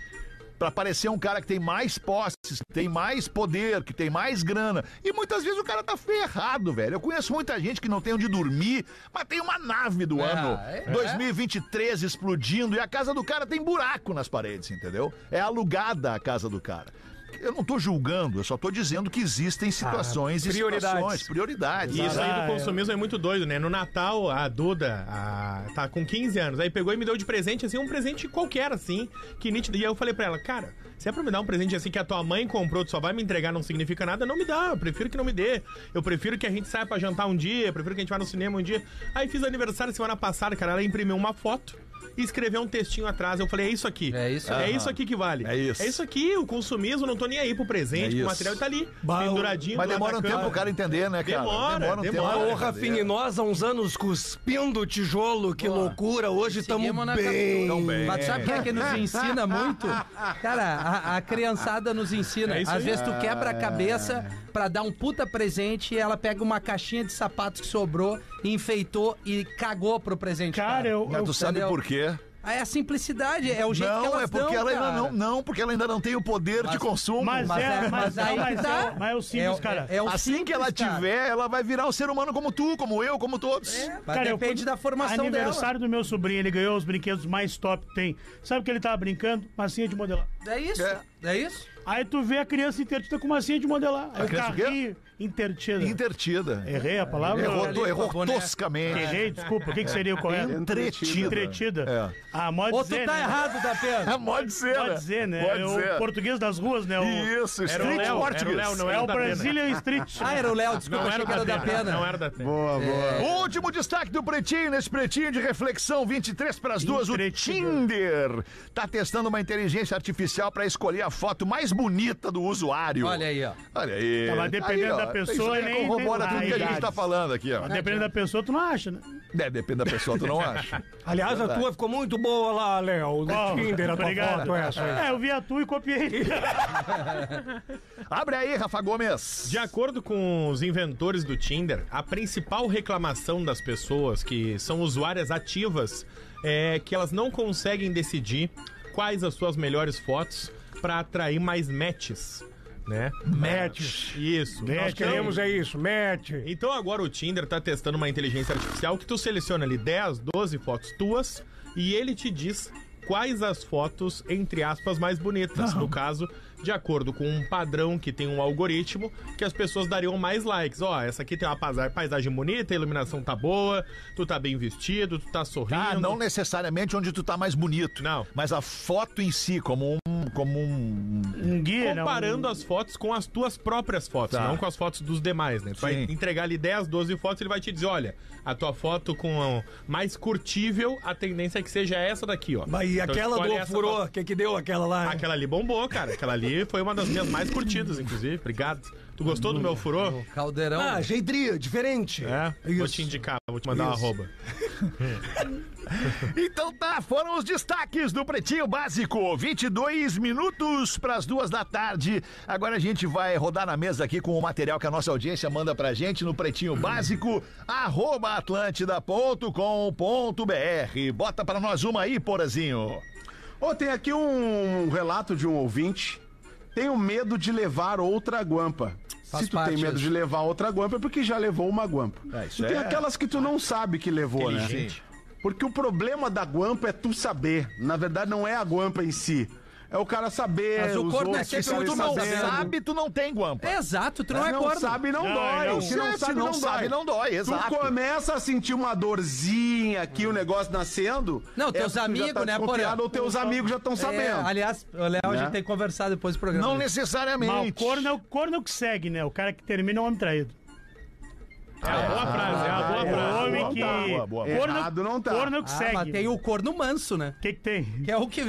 Pra parecer um cara que tem mais posses, que tem mais poder, que tem mais grana. E muitas vezes o cara tá ferrado, velho. Eu conheço muita gente que não tem onde dormir, mas tem uma nave do É, ano é. 2023 explodindo e a casa do cara tem buraco nas paredes, entendeu? É alugada a casa do cara. Eu não tô julgando, eu só tô dizendo que existem situações e prioridades. situações, prioridades. E isso aí Ah, do consumismo é muito doido, né? No Natal, a Duda a- tá com 15 anos. Aí pegou e me deu de presente, assim, um presente qualquer, assim, que nítido. E aí eu falei pra ela, cara, se é pra me dar um presente assim que a tua mãe comprou, tu só vai me entregar, não significa nada, não me dá. Eu prefiro que não me dê. Eu prefiro que a gente saia pra jantar um dia, eu prefiro que a gente vá no cinema um dia. Aí fiz aniversário semana passada, cara, ela imprimiu uma foto. E escreveu um textinho atrás. Eu falei, é isso aqui. É isso É isso aqui que vale. É isso. É isso aqui, o consumismo, não tô nem aí pro presente, É o material tá ali, Bah, penduradinho. Mas demora um tempo o cara entender, né, cara? Demora, um demora. pra Ô. Rafinha, e nós há uns anos cuspindo tijolo, que loucura. Hoje estamos bem. Tão bem. Mas tu sabe o que é que nos ensina muito? Cara, a, a criançada nos ensina. É Às aí. vezes tu quebra a cabeça pra dar um puta presente e ela pega uma caixinha de sapatos que sobrou enfeitou e cagou pro presente. Cara, eu- Mas tu sabe Entendeu? por quê? Ah, É a simplicidade, é o jeito que Não, elas é porque dão, ela ainda cara. não, não, porque ela ainda não tem o poder de consumo. Mas, Mas é, é- mas, mas é, aí mas, que tá. é, mas é o simples, É- cara. é- é o assim que ela simples, cara. tiver, ela vai virar um ser humano como tu, como eu, como todos. Mas Cara, eu depende fui- da formação dela. Aniversário do meu sobrinho, ele ganhou os brinquedos mais top que tem. Sabe o que ele tava brincando? Massinha de modelar. É isso, É. é, isso. Aí tu vê a criança intertida com massinha de modelar. Aí o criança o quê? carrinho intertida. Intertida. Errei a palavra? Errou, errou boné. toscamente. Errei, desculpa. O que, que seria o correto? Entretida. Entretida. É. Ah, pode Ou tu tá né? errado, da pena. Pode ser, Pode né? dizer, né? Pode é ser. o português das ruas, né? O, Isso, Era o street Léo, era o português. Léo, não é o. Brazilian Street. Ah, era o Léo, desculpa, Não achei era que era da da pena. Não era da pena. Boa, boa. Último destaque do Pretinho, nesse Pretinho de reflexão 23 para as duas, o. Tinder tá testando uma inteligência artificial para escolher a foto mais bonita do usuário. Olha aí, ó. Olha aí. Tá, mas dependendo Aí, ó, da pessoa, isso nem- corrobora nem- tudo que a gente tá falando aqui, ó. Dependendo da pessoa, tu não acha, né? É, depende da pessoa, tu não acha? Aliás, a tua ficou muito boa lá, Léo. No Tinder, a tua obrigado. foto essa aí. É, eu vi a tua e copiei. Abre aí, Rafa Gomes. De acordo com os inventores do Tinder, a principal reclamação das pessoas que são usuárias ativas é que elas não conseguem decidir quais as suas melhores fotos para atrair mais matches, né? Matches. Isso. Nós queremos é isso, match. Então agora o Tinder tá testando uma inteligência artificial que tu seleciona ali 10, 12 fotos tuas e ele te diz quais as fotos, entre aspas, mais bonitas. No caso, de acordo com um padrão que tem um algoritmo, que as pessoas dariam mais likes. Ó, essa aqui tem uma paisa- paisagem bonita, a iluminação tá boa, tu tá bem vestido, tu tá sorrindo. Ah, não necessariamente onde tu tá mais bonito. Não. Mas a foto em si, como um. Como um. Um guia, né? Comparando Um- as fotos com as tuas próprias fotos, Tá. não com as fotos dos demais, né? Tu vai entregar ali 10, 12 fotos, ele vai te dizer, olha, a tua foto com mais curtível, a tendência é que seja essa daqui, ó. Mas e Então aquela do furou? O que que deu aquela lá? hein? Aquela ali bombou, cara. Aquela ali foi uma das minhas mais curtidas, inclusive. Obrigado. Tu gostou do meu furô? Caldeirão. Ah, jeitria, diferente. É? Vou te indicar, vou te mandar uma arroba. Então tá, foram os destaques do Pretinho Básico. 22 minutos para as duas da tarde. Agora a gente vai rodar na mesa aqui com o material que a nossa audiência manda pra gente no Pretinho Básico, arroba atlântida.com.br. Bota pra nós uma aí, Porazinho. Ô, tem aqui um relato de um ouvinte. Tenho medo de levar outra guampa. Faz Se tu tem medo isso. de levar outra guampa, é porque já levou uma guampa. É, e tem é- aquelas que tu não sabe que levou, né? Porque o problema da guampa é tu saber. Na verdade, não é a guampa em si. É o cara saber. Mas o corno é sempre Se tu não sabendo. sabe, tu não tem guampa. Exato, tu não é não corno. sabe, não, Não, dói. não. Se não sabe, não não, sabe, dói. não dói, exato. Tu começa a sentir uma dorzinha aqui, o negócio nascendo. Não, é teus já amigos, tá né, Porã? Ou teus amigos já estão É, sabendo. aliás, o Léo, a Né? gente tem que conversar depois do programa. Não necessariamente. Mas o corno é o corno que segue, né? O cara que termina é um homem traído. É uma boa frase, é uma boa O frase. homem que. boa, boa, boa. Corno, Errado não tá. corno que Ah, segue. mas tem o corno manso, né? O que, que tem? Que é o que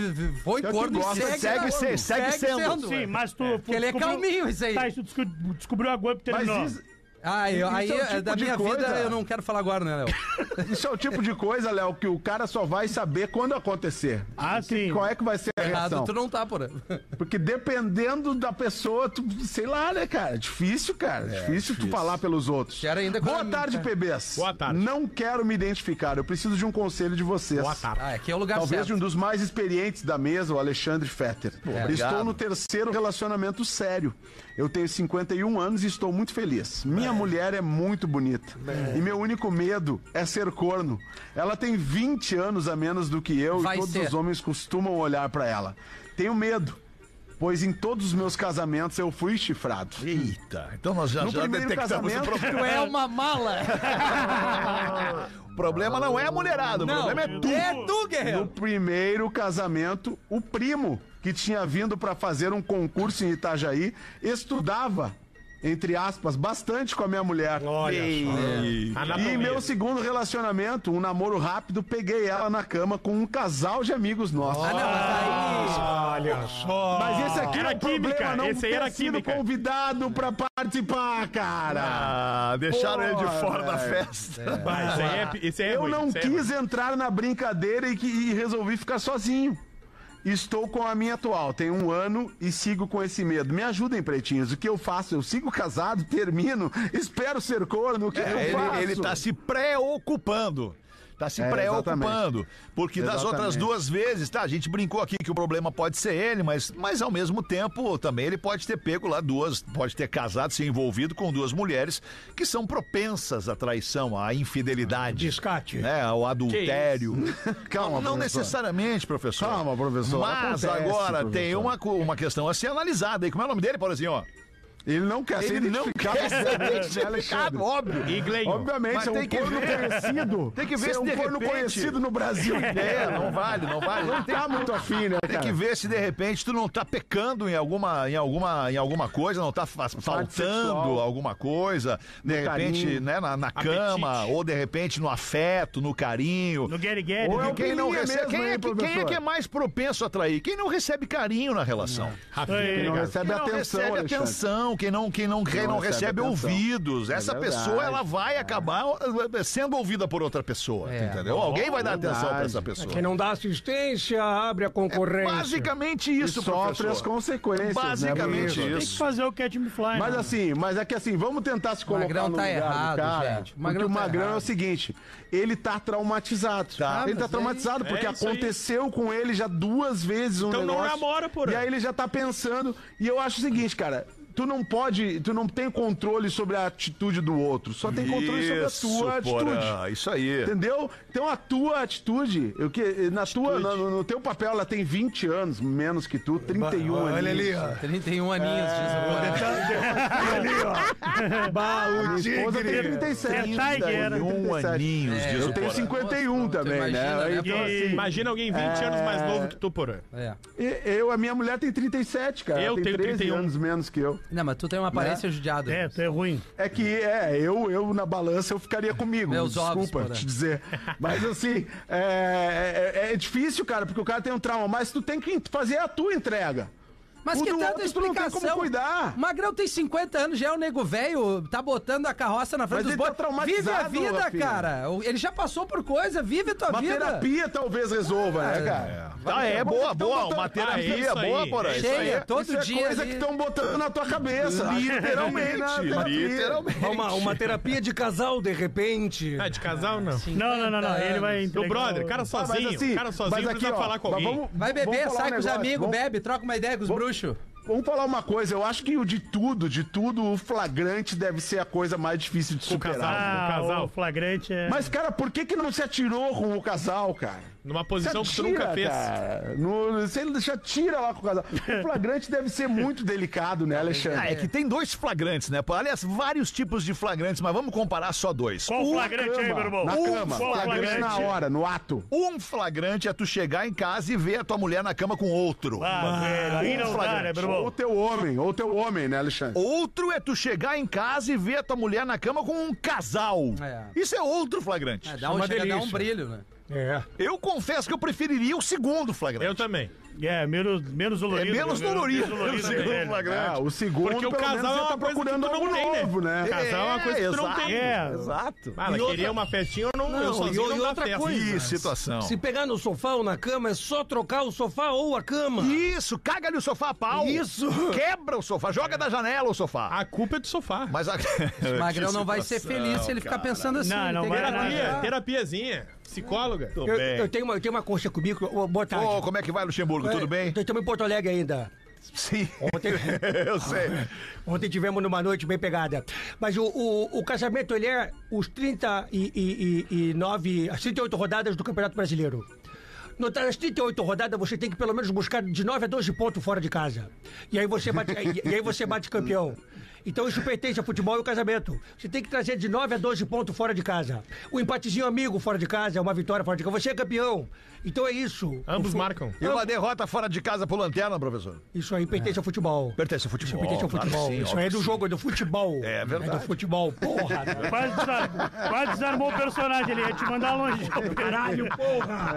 foi Que é o que corno gosta, e segue, segue se- segue sendo. Sim, mas tu. Que ele é calminho, isso aí. Tá, isso tu desco- descobriu a guampa e Mas terminou. isso, Ah, eu, aí é o é tipo da de minha vida coisa. eu não quero falar agora, né, Léo? isso é o tipo de coisa, Léo, que o cara só vai saber quando acontecer. Ah, sim. Qual é que vai ser a Errado, reação? tu não tá, porra. Porque dependendo da pessoa, tu, sei lá, né, cara? É difícil, cara. É difícil, tu falar pelos outros. Quero ainda Boa tarde, PBs. Boa tarde. Não quero me identificar. Eu preciso de um conselho de vocês. Boa tarde. Ah, aqui é o lugar Talvez de certo. um dos mais experientes da mesa, o Alexandre Fetter. obrigado. estou no terceiro relacionamento sério. Eu tenho 51 anos e estou muito feliz. Minha mulher é muito bonita. E meu único medo é ser corno. Ela tem 20 anos a menos do que eu Vai e todos ser. os homens costumam olhar pra ela. Tenho medo, pois em todos os meus casamentos eu fui chifrado. Eita, então nós já, No já primeiro detectamos o casamento- problema. Tu é uma mala. O problema não é a mulherada, o Não, problema é tu. é tu, No guerreiro. primeiro casamento, o primo, que tinha vindo para fazer um concurso em Itajaí, estudava, entre aspas, bastante com a minha mulher. Olha E em meu segundo relacionamento, um namoro rápido, peguei ela na cama com um casal de amigos nossos. Ah, não, mas só. Olha só. Mas esse aqui Era é problema, química, não esse aí era sido química. convidado pra participar, cara. Ah, deixaram ele de fora da velho. festa. Esse aí é, esse aí é Eu ruim, não esse aí é quis entrar na brincadeira e, que- e resolvi ficar sozinho. Estou com a minha atual, tem um ano e sigo com esse medo. Me ajudem, pretinhos. O que eu faço? Eu sigo casado, termino, espero ser corno. O que, que eu É, faço? ele, ele tá se preocupando. Tá se É, preocupando. Porque das Exatamente. outras duas vezes, tá? A gente brincou aqui que o problema pode ser ele, mas, mas ao mesmo tempo também ele pode ter pego lá duas, pode ter casado, se envolvido com duas mulheres que são propensas à traição, à infidelidade. Descate. Né, ao adultério. Calma, não, não necessariamente, professor. Calma, professor. Mas Acontece, agora tem professor. uma, co- uma questão a ser analisada aí. Como é o nome dele, Paulozinho? Ele não quer ser Ele não identificado, quer ser obviamente, identificado, óbvio. Iglenho. Obviamente, Mas é um tem que corno conhecido. Tem que ver Ser se um de corno conhecido no Brasil É, inteiro. não vale, não vale. Não tá muito afim, né, Tem que ver se de repente tu não tá pecando em alguma, em alguma, em alguma coisa, não tá fa- faltando sexual. alguma coisa, de repente, carinho. né, na, na cama, ou de repente no afeto, no carinho. No Get Get. Ou é né? Quem não recebe, mesmo, quem, é hein, que, quem é que é mais propenso a trair? Quem não recebe carinho na relação. Aí, Não cara. recebe Quem não atenção, recebe Alexandre. atenção, quem não, quem não, quem não, recebe recebe, atenção. ouvidos. Essa verdade. pessoa, ela vai acabar eh, sendo ouvida por outra pessoa, É. entendeu? Alguém vai dar atenção pra verdade. essa pessoa. Quem não dá assistência, abre a concorrência. Basicamente E isso, sofre professor. as consequências, Basicamente né, Tem que isso. fazer o Catch Me Fly. Mas né? assim, mas é que assim, vamos tentar se colocar Magrão no tá lugar errado, do cara. gente. O porque Magrão o tá Magrão é o seguinte, ele tá traumatizado. Tá. ele tá traumatizado porque é isso aí. aconteceu com ele já duas vezes um Então não negócio. namora, porra. E aí ele já tá pensando, e eu acho o seguinte, cara, tu não pode, tu não tem controle sobre a atitude do outro, só tem controle sobre a tua atitude. Porã, isso aí. Entendeu? Então a tua atitude, o que na tua, no, no teu papel ela tem 20 anos menos que tu, 31 anos. Olha ali, ó. 31 aninhos, diz o Porã. Bah, o Minha esposa tem 37. Detalhe que era. 31 aninhos, diz Eu tenho Porã. 51 Nossa, também, imagina, né? né? Então, assim, Imagina alguém 20 anos mais novo que tu, Porã. É. eu, a minha mulher tem 37, cara. Eu tenho 13 31. anos menos que eu. Não, mas tu tem uma aparência judiada. É, tu é ruim. É que, é, eu, eu na balança eu ficaria comigo. Meus desculpa ovos, te dizer. Mas assim, é, é- é difícil, cara, porque o cara tem um trauma, mas tu tem que fazer a tua entrega. Mas O que tanta outro tu não tem explicação. como cuidar. O Magrão tem 50 anos, já é um nego velho, tá botando a carroça na frente Mas dos tá bois. Vive a vida, Rafinha. cara. Ele já passou por coisa, vive a tua Uma vida. terapia talvez resolva, né, cara? Ah, é boa, boa. Uma Ah, é terapia boa, aí. Cheia, todo Isso é dia. coisa ali. que estão botando na tua cabeça. Literalmente, literalmente. Uma, uma terapia de casal, de repente. Ah, de casal não. Não, não, não, não. Ele vai entregar brother, o- cara Ah, sozinho. assim, cara sozinho mas aqui, precisa falar com alguém. Vai beber, sai com os amigos, bebe, troca uma ideia com os bruxos. Vamos falar uma coisa, eu acho que o de tudo, de tudo, o flagrante deve ser a coisa mais difícil de Com o casal. superar. Ah, casal. o flagrante é... Mas, cara, por que que não se atirou com o casal, cara? Numa Se posição que tu nunca fez. cara. No, você já tira lá com o casal. O flagrante deve ser muito delicado, né, Alexandre? Ah, é que tem dois flagrantes, né? Aliás, vários tipos de flagrantes, mas vamos comparar só dois. Qual o flagrante aí, meu irmão? Na Um cama, Qual o flagrante na hora, no ato. Um flagrante é tu chegar em casa e ver a tua mulher na cama com outro. Ah, velho, aí não dá, né, meu Ou irmão? teu homem, ou teu homem, né, Alexandre? Outro é tu chegar em casa e ver a tua mulher na cama com um casal. É. Isso é outro flagrante. É, dá um, Uma chega dar um brilho, né? É. Eu confesso que eu preferiria o segundo flagrante. Eu também. É, menos, menos É dolorido. menos né? dolorido. Menos dolorido, o segundo né? flagrante. Ah, o segundo, Porque o pelo casal menos, é ele uma tá coisa que procurando tu não algo tem, né? novo, né? Casal é uma coisa que tu não exato, tem. É. Exato. Ah, ela E outra- queria uma festinha, eu não, eu Não, sozinho e- não e dá outra festa. coisa. Que situação. Se pegar no sofá ou na cama, é só trocar o sofá ou a cama. Isso, caga-lhe o sofá a pau. Isso. Quebra o sofá, joga da janela o sofá. A culpa é do sofá. Mas a... O Magrão não vai ser feliz se ele ficar pensando assim. Não, não vai que. Terapia, terapiazinha. Psicóloga. Tudo Eu, bem. eu tenho uma, eu tenho uma concha comigo. Boa tarde. Ô, como é que vai, Luxemburgo? Tudo bem? Estamos em Porto Alegre ainda. Sim. Ontem, Eu sei. ontem tivemos numa noite bem pegada. Mas o, o, o casamento, ele é os 39, as 38 rodadas do Campeonato Brasileiro. No- Nas 38 rodadas, você tem que pelo menos buscar de 9 a 12 pontos fora de casa. E aí você bate, e, e aí você bate campeão. Então isso pertence ao futebol e ao casamento. Você tem que trazer de 9 a 12 pontos fora de casa. O empatezinho amigo fora de casa é uma vitória fora de casa. Você é campeão. Então é isso. Ambos fu- marcam. E uma derrota fora de casa pro Lanterna, professor? Isso aí pertence ao futebol. Pertence ao Isso futebol. pertence ao claro que futebol. sim, Isso aí é do que jogo, é do futebol. É verdade. É do futebol, porra. Quase, desarmou, quase desarmou o personagem ali, ia te mandar longe. Caralho, porra.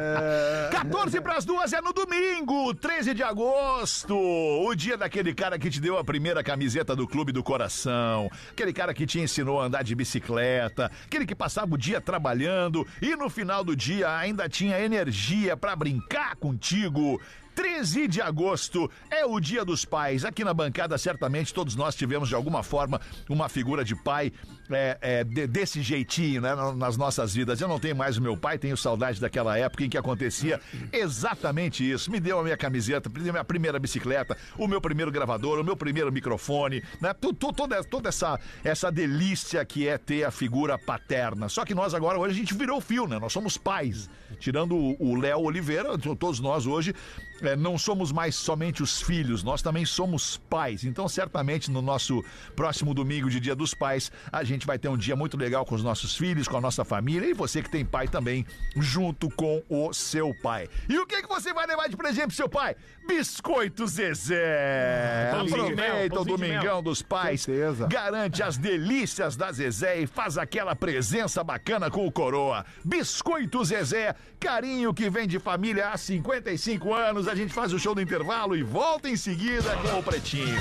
14 pras duas é no domingo, 13 de agosto. O dia daquele cara que te deu a primeira camiseta do Clube do Coração. Aquele cara que te ensinou a andar de bicicleta. Aquele que passava o dia trabalhando e no final do dia ainda tinha energia pra brincar contigo. 13 de agosto é o Dia dos Pais. Aqui na bancada, certamente, todos nós tivemos, de alguma forma, uma figura de pai é, é, de- desse jeitinho, né, na- nas nossas vidas. Eu não tenho mais o meu pai, tenho saudade daquela época em que acontecia exatamente isso. Me deu a minha camiseta, me deu a minha primeira bicicleta, o meu primeiro gravador, o meu primeiro microfone, né? Tu- tu- Toda, toda essa, essa delícia que é ter a figura paterna. Só que nós agora, hoje, a gente virou fio, né? Nós somos pais. Tirando o- Léo Oliveira, to- todos nós hoje é, não somos mais somente os filhos, nós também somos pais. Então, certamente, no nosso próximo domingo de Dia dos Pais, a gente vai ter um dia muito legal com os nossos filhos, com a nossa família e você que tem pai também, junto com o seu pai. E o que, que você vai levar de presente pro seu pai? Biscoito Zezé! Mel, Aproveita o Domingão dos Pais, Certeza. garante as delícias da Zezé e faz aquela presença bacana com o Coroa. Biscoito Zezé, carinho que vem de família há 55 anos. A gente faz o show do intervalo e volta em seguida com o Pretinho.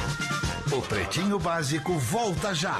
O Pretinho Básico volta já.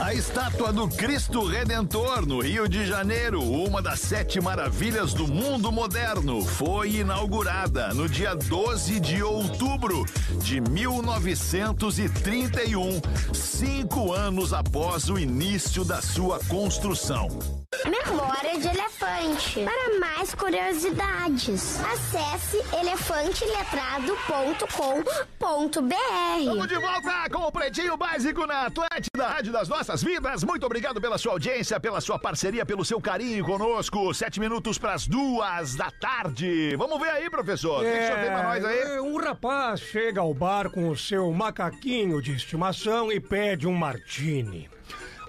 A estátua do Cristo Redentor no Rio de Janeiro, uma das sete maravilhas do mundo moderno, foi inaugurada no dia 12 de outubro de 1931, cinco anos após o início da sua construção. Memória de elefante. Para mais curiosidades, acesse elefanteletrado.com.br. Estamos de volta com o Pretinho Básico na Atlântida, Rádio das Nossas Vidas. Muito obrigado pela sua audiência, pela sua parceria, pelo seu carinho conosco. Sete minutos para as duas da tarde. Vamos ver aí, professor. Tem pra nós aí? é, Um rapaz chega ao bar com o seu macaquinho de estimação e pede um martini.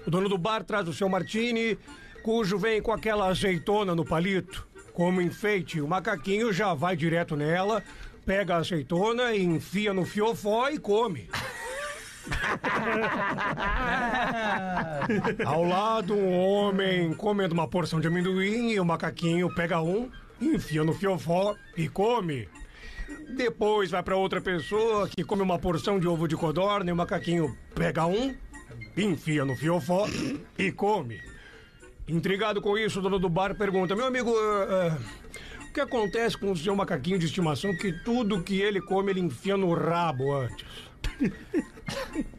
O dono do bar traz o seu martini, cujo vem com aquela azeitona no palito. Como enfeite, o macaquinho já vai direto nela, pega a azeitona, enfia no fiofó e come. Ao lado, um homem comendo uma porção de amendoim e o macaquinho pega um, enfia no fiofó e come. Depois vai para outra pessoa que come uma porção de ovo de codorna e o macaquinho pega um, enfia no fiofó e come. Intrigado com isso, o dono do bar pergunta: Meu amigo, eh, eh, o que acontece com o seu macaquinho de estimação que tudo que ele come ele enfia no rabo antes?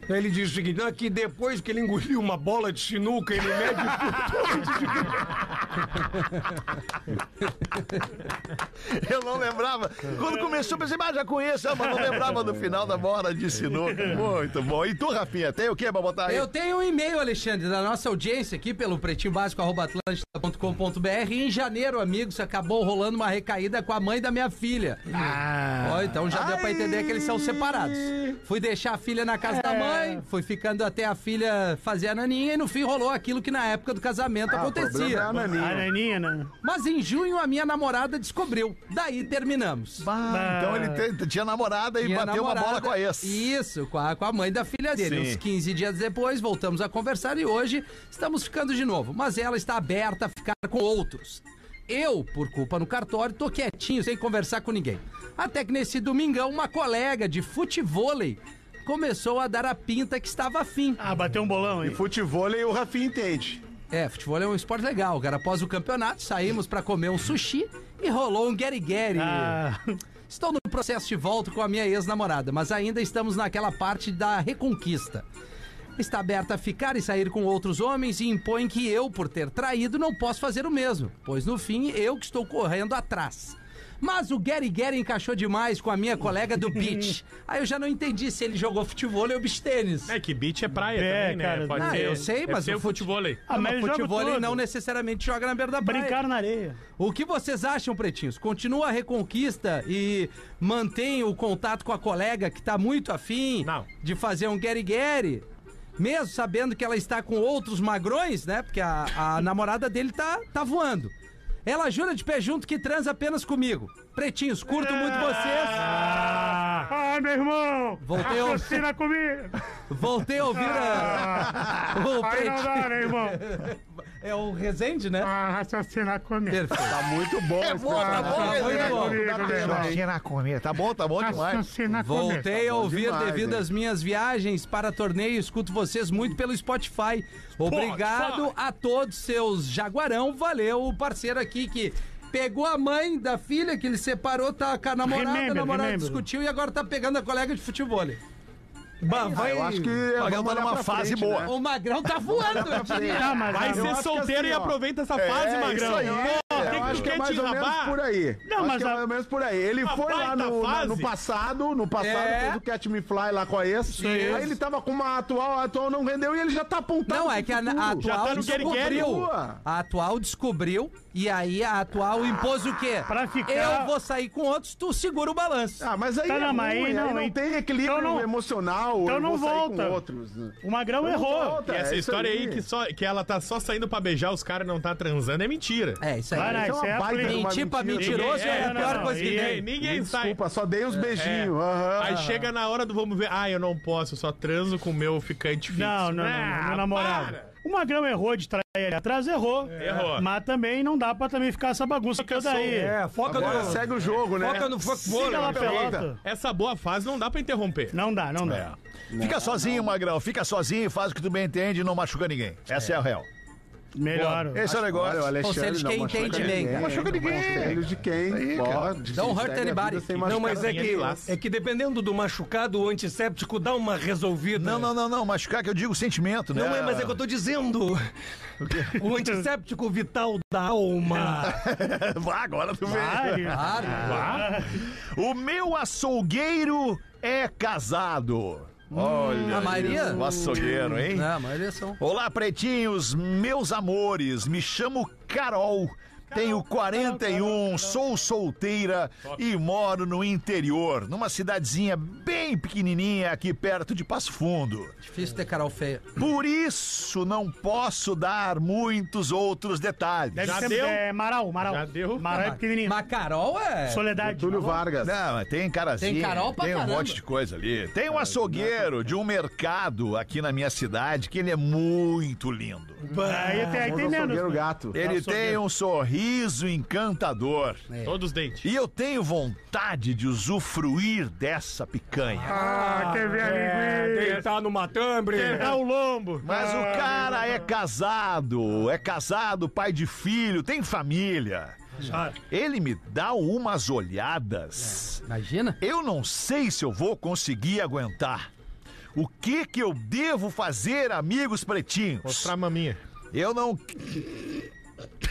Ele diz o seguinte: "Não, que depois que ele engoliu uma bola de sinuca, ele mede Eu não lembrava. Quando começou, pensei, mas já conheço, mas não lembrava do final da bola de sinuca. Muito bom. E tu, Rafinha, tem o que pra botar aí? Eu tenho um e-mail, Alexandre, da nossa audiência aqui pelo pretinhobásico.atlântida.com.br. Em janeiro, amigos, acabou rolando uma recaída com a mãe da minha filha. Ó, então já deu pra entender que eles são separados. Fui deixar a filha na casa da mãe, fui ficando até a filha fazer a naninha e no fim rolou aquilo que na época do casamento acontecia. A naninha, né? Mas em junho a minha namorada descobriu. Daí terminamos. Então ele te- tinha namorada e Minha bateu uma bola namorada- com a ex. Isso, com a, com a mãe da filha dele. Sim. Uns 15 dias depois, voltamos a conversar e hoje estamos ficando de novo. Mas ela está aberta a ficar com outros. Eu, por culpa no cartório, tô quietinho, sem conversar com ninguém. Até que nesse domingão, uma colega de futevôlei começou a dar a pinta que estava afim. Ah, bateu um bolão, hein? Futevôlei o Rafinha entende. É, futebol é um esporte legal, cara. Após o campeonato, saímos pra comer um sushi e rolou um guerigueri. Ah, Estou no processo de volta com a minha ex-namorada, mas ainda estamos naquela parte da reconquista. Está aberta a ficar e sair com outros homens e impõe que eu, por ter traído, não posso fazer o mesmo, pois no fim eu que estou correndo atrás. Mas o Gary Gary encaixou demais com a minha colega do beach. Aí eu já não entendi se ele jogou futebol ou beach tênis. É que beat é praia É, também, né? cara. Pode Ah, ser. eu sei, deve mas o o futevôlei. ah, mas futebol não necessariamente joga na beira da praia. Brincar na areia. O que vocês acham, pretinhos? Continua a reconquista e mantém o contato com a colega que tá muito afim Não. de fazer um guerigueri? Mesmo sabendo que ela está com outros magrões, né? Porque a, a namorada dele tá, tá voando. Ela jura de pé junto que transa apenas comigo. Pretinhos, curto muito vocês. Ah, meu irmão! Voltei a- Assina comigo! Voltei a ouvir a... o Aí não Pretinho. dá, né, irmão? É o Rezende, né? Ah, raciocinar comigo. Perfeito. Tá muito bom. É bom, tá bom, Tá bom. Comigo. Tá bom, tá bom demais. Raciocinar comigo. Voltei a Tá ouvir demais, devido hein? às minhas viagens para torneio. Escuto vocês muito pelo Spotify. Obrigado a todos, seus Jaguarão. Valeu, o parceiro aqui que pegou a mãe da filha que ele separou, tá com a namorada, a Remember, namorada remember. discutiu e agora tá pegando a colega de futebol. Bah, vai. Eu acho que Magrão vamos tá numa fase frente, boa. né? O Magrão tá voando, eu diria. Mas Vai eu ser solteiro assim, e aproveita essa fase, É, Magrão. isso aí. Pô, Eu quem acho que é mais ou menos por aí. Não, acho mas que é mais ou menos por aí. Ele foi lá no, na- fase. no passado, no passado, É. fez o Catch Me Fly lá com a ex. Aí ele tava com uma atual, a atual não rendeu e ele já tá apontando. Não, é que a, a Já atual tá no Gary, descobriu. A atual descobriu e aí a atual impôs o quê? Pra ficar- Eu vou sair com outros, tu segura o balanço. Ah, mas aí, Tá, é não, mas aí não, tem equilíbrio Então emocional. então eu não vou sair volta. Com outros. né? O Magrão Não errou. volta, E essa é história aí que, só, que ela tá só saindo pra beijar os caras e não tá transando é mentira. É, isso aí. Vai, não, Isso é isso uma é baita uma Mentir pra mentira. mentiroso Ninguém- é a é, pior não, coisa que tem. Ninguém sai. Desculpa, só dei uns beijinhos. aham. Aí chega na hora do vamos ver. Ah, eu não posso, eu só transo com o meu ficante fixo. Não, não, não, Ah, não, meu namorado. O Magrão errou de trair ele atrás, errou. Errou. Mas também não dá pra também ficar essa bagunça toda aí. É, foca Agora no. segue o jogo, né? Foca no fuck Siga lá, pelota. Essa boa fase não dá pra interromper. Não dá, não dá. Fica sozinho, Magrão. Fica sozinho, faz o que tu bem entende e não machuca ninguém. Essa é, a real. Melhor. Esse é o negócio. Olha, o Alexandre Conselho de não quem machuca entende bem, cara. Machuca ninguém. Conselho de quem Aí, pode. Don't hurt anybody. Não, mas é que, é que dependendo do machucado, o antisséptico dá uma resolvida. Não, não, não, não. Machucar que eu digo sentimento, né? Não é, mas é que eu tô dizendo. O antisséptico vital da alma. Vá, agora tu vê. Claro. O meu açougueiro é casado. Olha, a maioria? o açougueiro, hein? Não, a maioria são. Olá, pretinhos, meus amores. Me chamo Carol. Tenho 41, sou solteira e moro no interior, numa cidadezinha bem pequenininha aqui perto de Passo Fundo. Difícil ter Carol feia. Por isso não posso dar muitos outros detalhes. Deve Já ser deu? é, Marau, Marau. Já deu? Marau é pequenininho. Mas Carol é. Soledade. Túlio Vargas. Não, mas tem carazinha. Tem Carol pra Tem um caramba. monte de coisa ali. Tem um açougueiro de um mercado aqui na minha cidade que ele é muito lindo. Aí tem, aí tem menos. açougueiro né? gato. Ele Açougueiro. tem um sorriso encantador. Todos os dentes. E eu tenho vontade de usufruir dessa picanha. Ah, quer ver a É, linguiça? deitar no matambre. Dá o lombo. Mas o cara é casado, é casado, pai de filho, tem família. Ele me dá umas olhadas. Imagina? Eu não sei se eu vou conseguir aguentar. O que que eu devo fazer, amigos pretinhos? Mostrar a maminha. Eu não.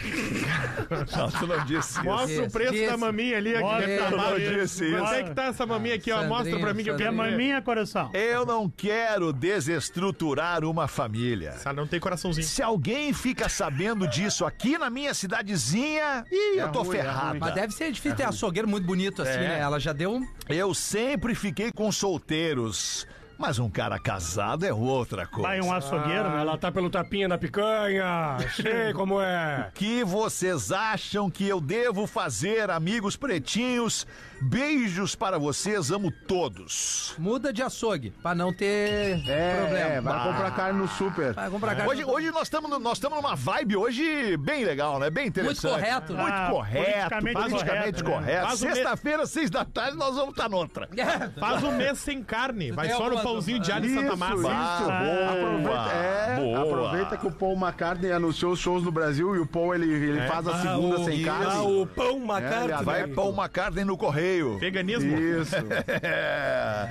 Não, tu não disse isso. Mostra o preço isso. da maminha ali. Mostra, Aqui, tu não disse isso. Quanto é que tá essa maminha aqui, ó? Mostra Sandrinho, pra mim que eu Que é quero ver. maminha, coração. Eu não quero desestruturar uma família. Essa não tem coraçãozinho. Se alguém fica sabendo disso aqui na minha cidadezinha, ih, eu tô ruim, é ferrado. Mas deve ser difícil ter açougueiro muito bonito assim, né? Ela já deu um. Eu sempre fiquei com solteiros, mas um cara casado é outra coisa. Vai um açougueiro, Ah, né? ela tá pelo tapinha da picanha. Sei como é. que vocês acham que eu devo fazer, amigos pretinhos? Beijos para vocês, amo todos. Muda de açougue, pra não ter É, problema. é, vai comprar carne no super. Vai comprar carne. Hoje, hoje nós estamos nós estamos numa vibe hoje bem legal, né? Bem interessante. correto, né? Muito Ah, correto, politicamente politicamente correto, né? correto. O Sexta-feira, seis da tarde, nós vamos estar noutra. Faz um mês sem carne. Vai só no pãozinho de alho e Santa Massa. isso. Ah, Aproveita, é, boa. aproveita que o Paul McCartney anunciou os shows no Brasil e o Paul ele, ele faz a segunda o- sem carne. Ah, o pão McCartney. aliás, Vai né? uma carne no correio. Veganismo. Isso. É.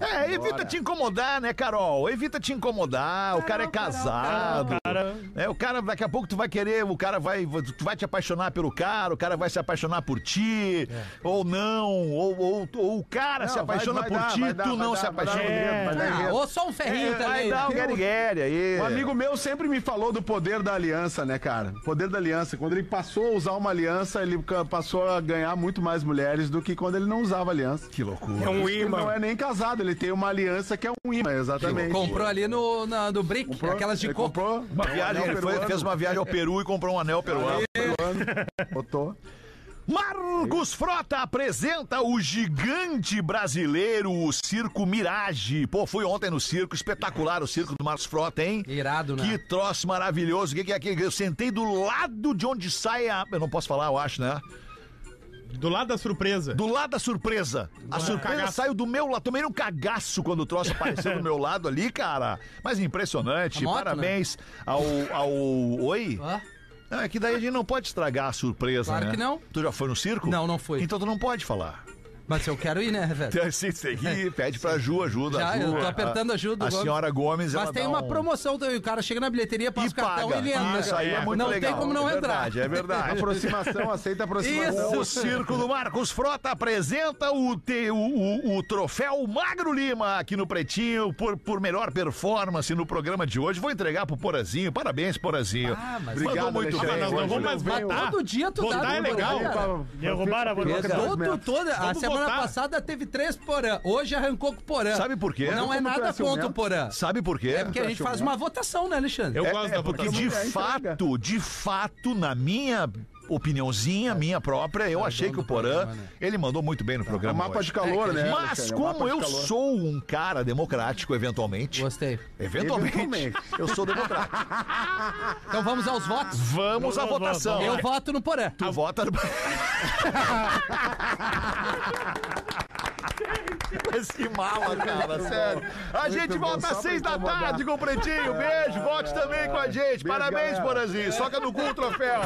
É, evita te incomodar, né, Carol? Evita te incomodar. O cara é casado. Cara, É, o cara, daqui a pouco tu vai querer, o cara vai, tu vai te apaixonar pelo cara, o cara vai se apaixonar por ti, ou não, ou, ou, ou o cara Não, se vai- apaixona vai por dar, ti, vai dar, tu vai não dar, se vai apaixona. Enredo, vai dar Ah, enredo. ou só um ferrinho É, vai também. dar um guerigueri aí. Um amigo meu sempre me falou do poder da aliança, né, cara? Poder da aliança. Quando ele passou a usar uma aliança, ele passou a ganhar muito mais mulheres do que quando ele não usava aliança. Que loucura. É um Ele não imã. é nem casado, ele tem uma aliança que é um imã, exatamente. Comprou ali no, na, no Brick, Comprou, aquelas de ele coco. comprou Uma viagem, ele foi- fez uma viagem ao Peru e comprou um anel peruano. botou. Marcos Frota apresenta o gigante brasileiro, o Circo Mirage. Pô, fui ontem no circo, espetacular o circo do Marcos Frota, hein? Irado, né? Que troço maravilhoso. O que, que é aquilo? Eu sentei do lado de onde sai a. Eu não posso falar, eu acho, né? Do lado da surpresa. Do lado da surpresa. A surpresa cagaço. saiu do meu lado. Tomei um cagaço quando o troço apareceu do meu lado ali, cara. Mas impressionante. A moto, né? Parabéns ao, ao. Oi? Ó, Não, é que daí a gente não pode estragar a surpresa, Claro né? que não. Tu já foi no circo? Não, não fui. Então tu não pode falar. Mas eu quero ir, né, velho? Tem sim, tem que ir. Pede pra Ju, ajuda. Já, a Ju, eu tô apertando a Ju do A Gomes. senhora Gomes, Mas ela tem dá uma um- promoção também. O cara chega na bilheteria, passa E o cartão paga. e ele entra. Isso aí é muito não legal. tem como não é entrar. verdade, é verdade. Aproximação, aceita aproximação. O Circo do Marcos Frota apresenta o, te- o, o- o troféu Magro Lima aqui no Pretinho por, por melhor performance no programa de hoje. Vou entregar pro Porazinho. Parabéns, Porazinho. Ah, mas- Mandou Obrigado, muito Alexandre. bem. Não hoje. vamos mais votar. Todo dia tu Votar dá é no legal. Derrubaram a. Todo, toda, a Vamos semana passada teve três Porã. Hoje arrancou com o Porã. Sabe por quê? Não é Como nada contra o Porã. Sabe por quê? É porque a gente faz uma votação, né, Alexandre? Eu É, gosto é da porque votação. de É, entrega. fato, de fato, na minha opiniãozinha, minha própria, eu achei que o Porã, programa, né? ele mandou muito bem no É um programa mapa hoje. de calor, né? Mas? É como eu calor. sou um cara democrático, eventualmente, Gostei. eventualmente, Eventualmente. eu sou democrático. Então vamos aos votos. Vamos à Vamos, votação. Eu voto no Porã. Tu vota no... Esse mala, cara, sério. A gente bom, volta às seis da tarde com o Pretinho. Beijo, vote também com a gente. Parabéns, galera. Porazinho. Soca no cu o troféu.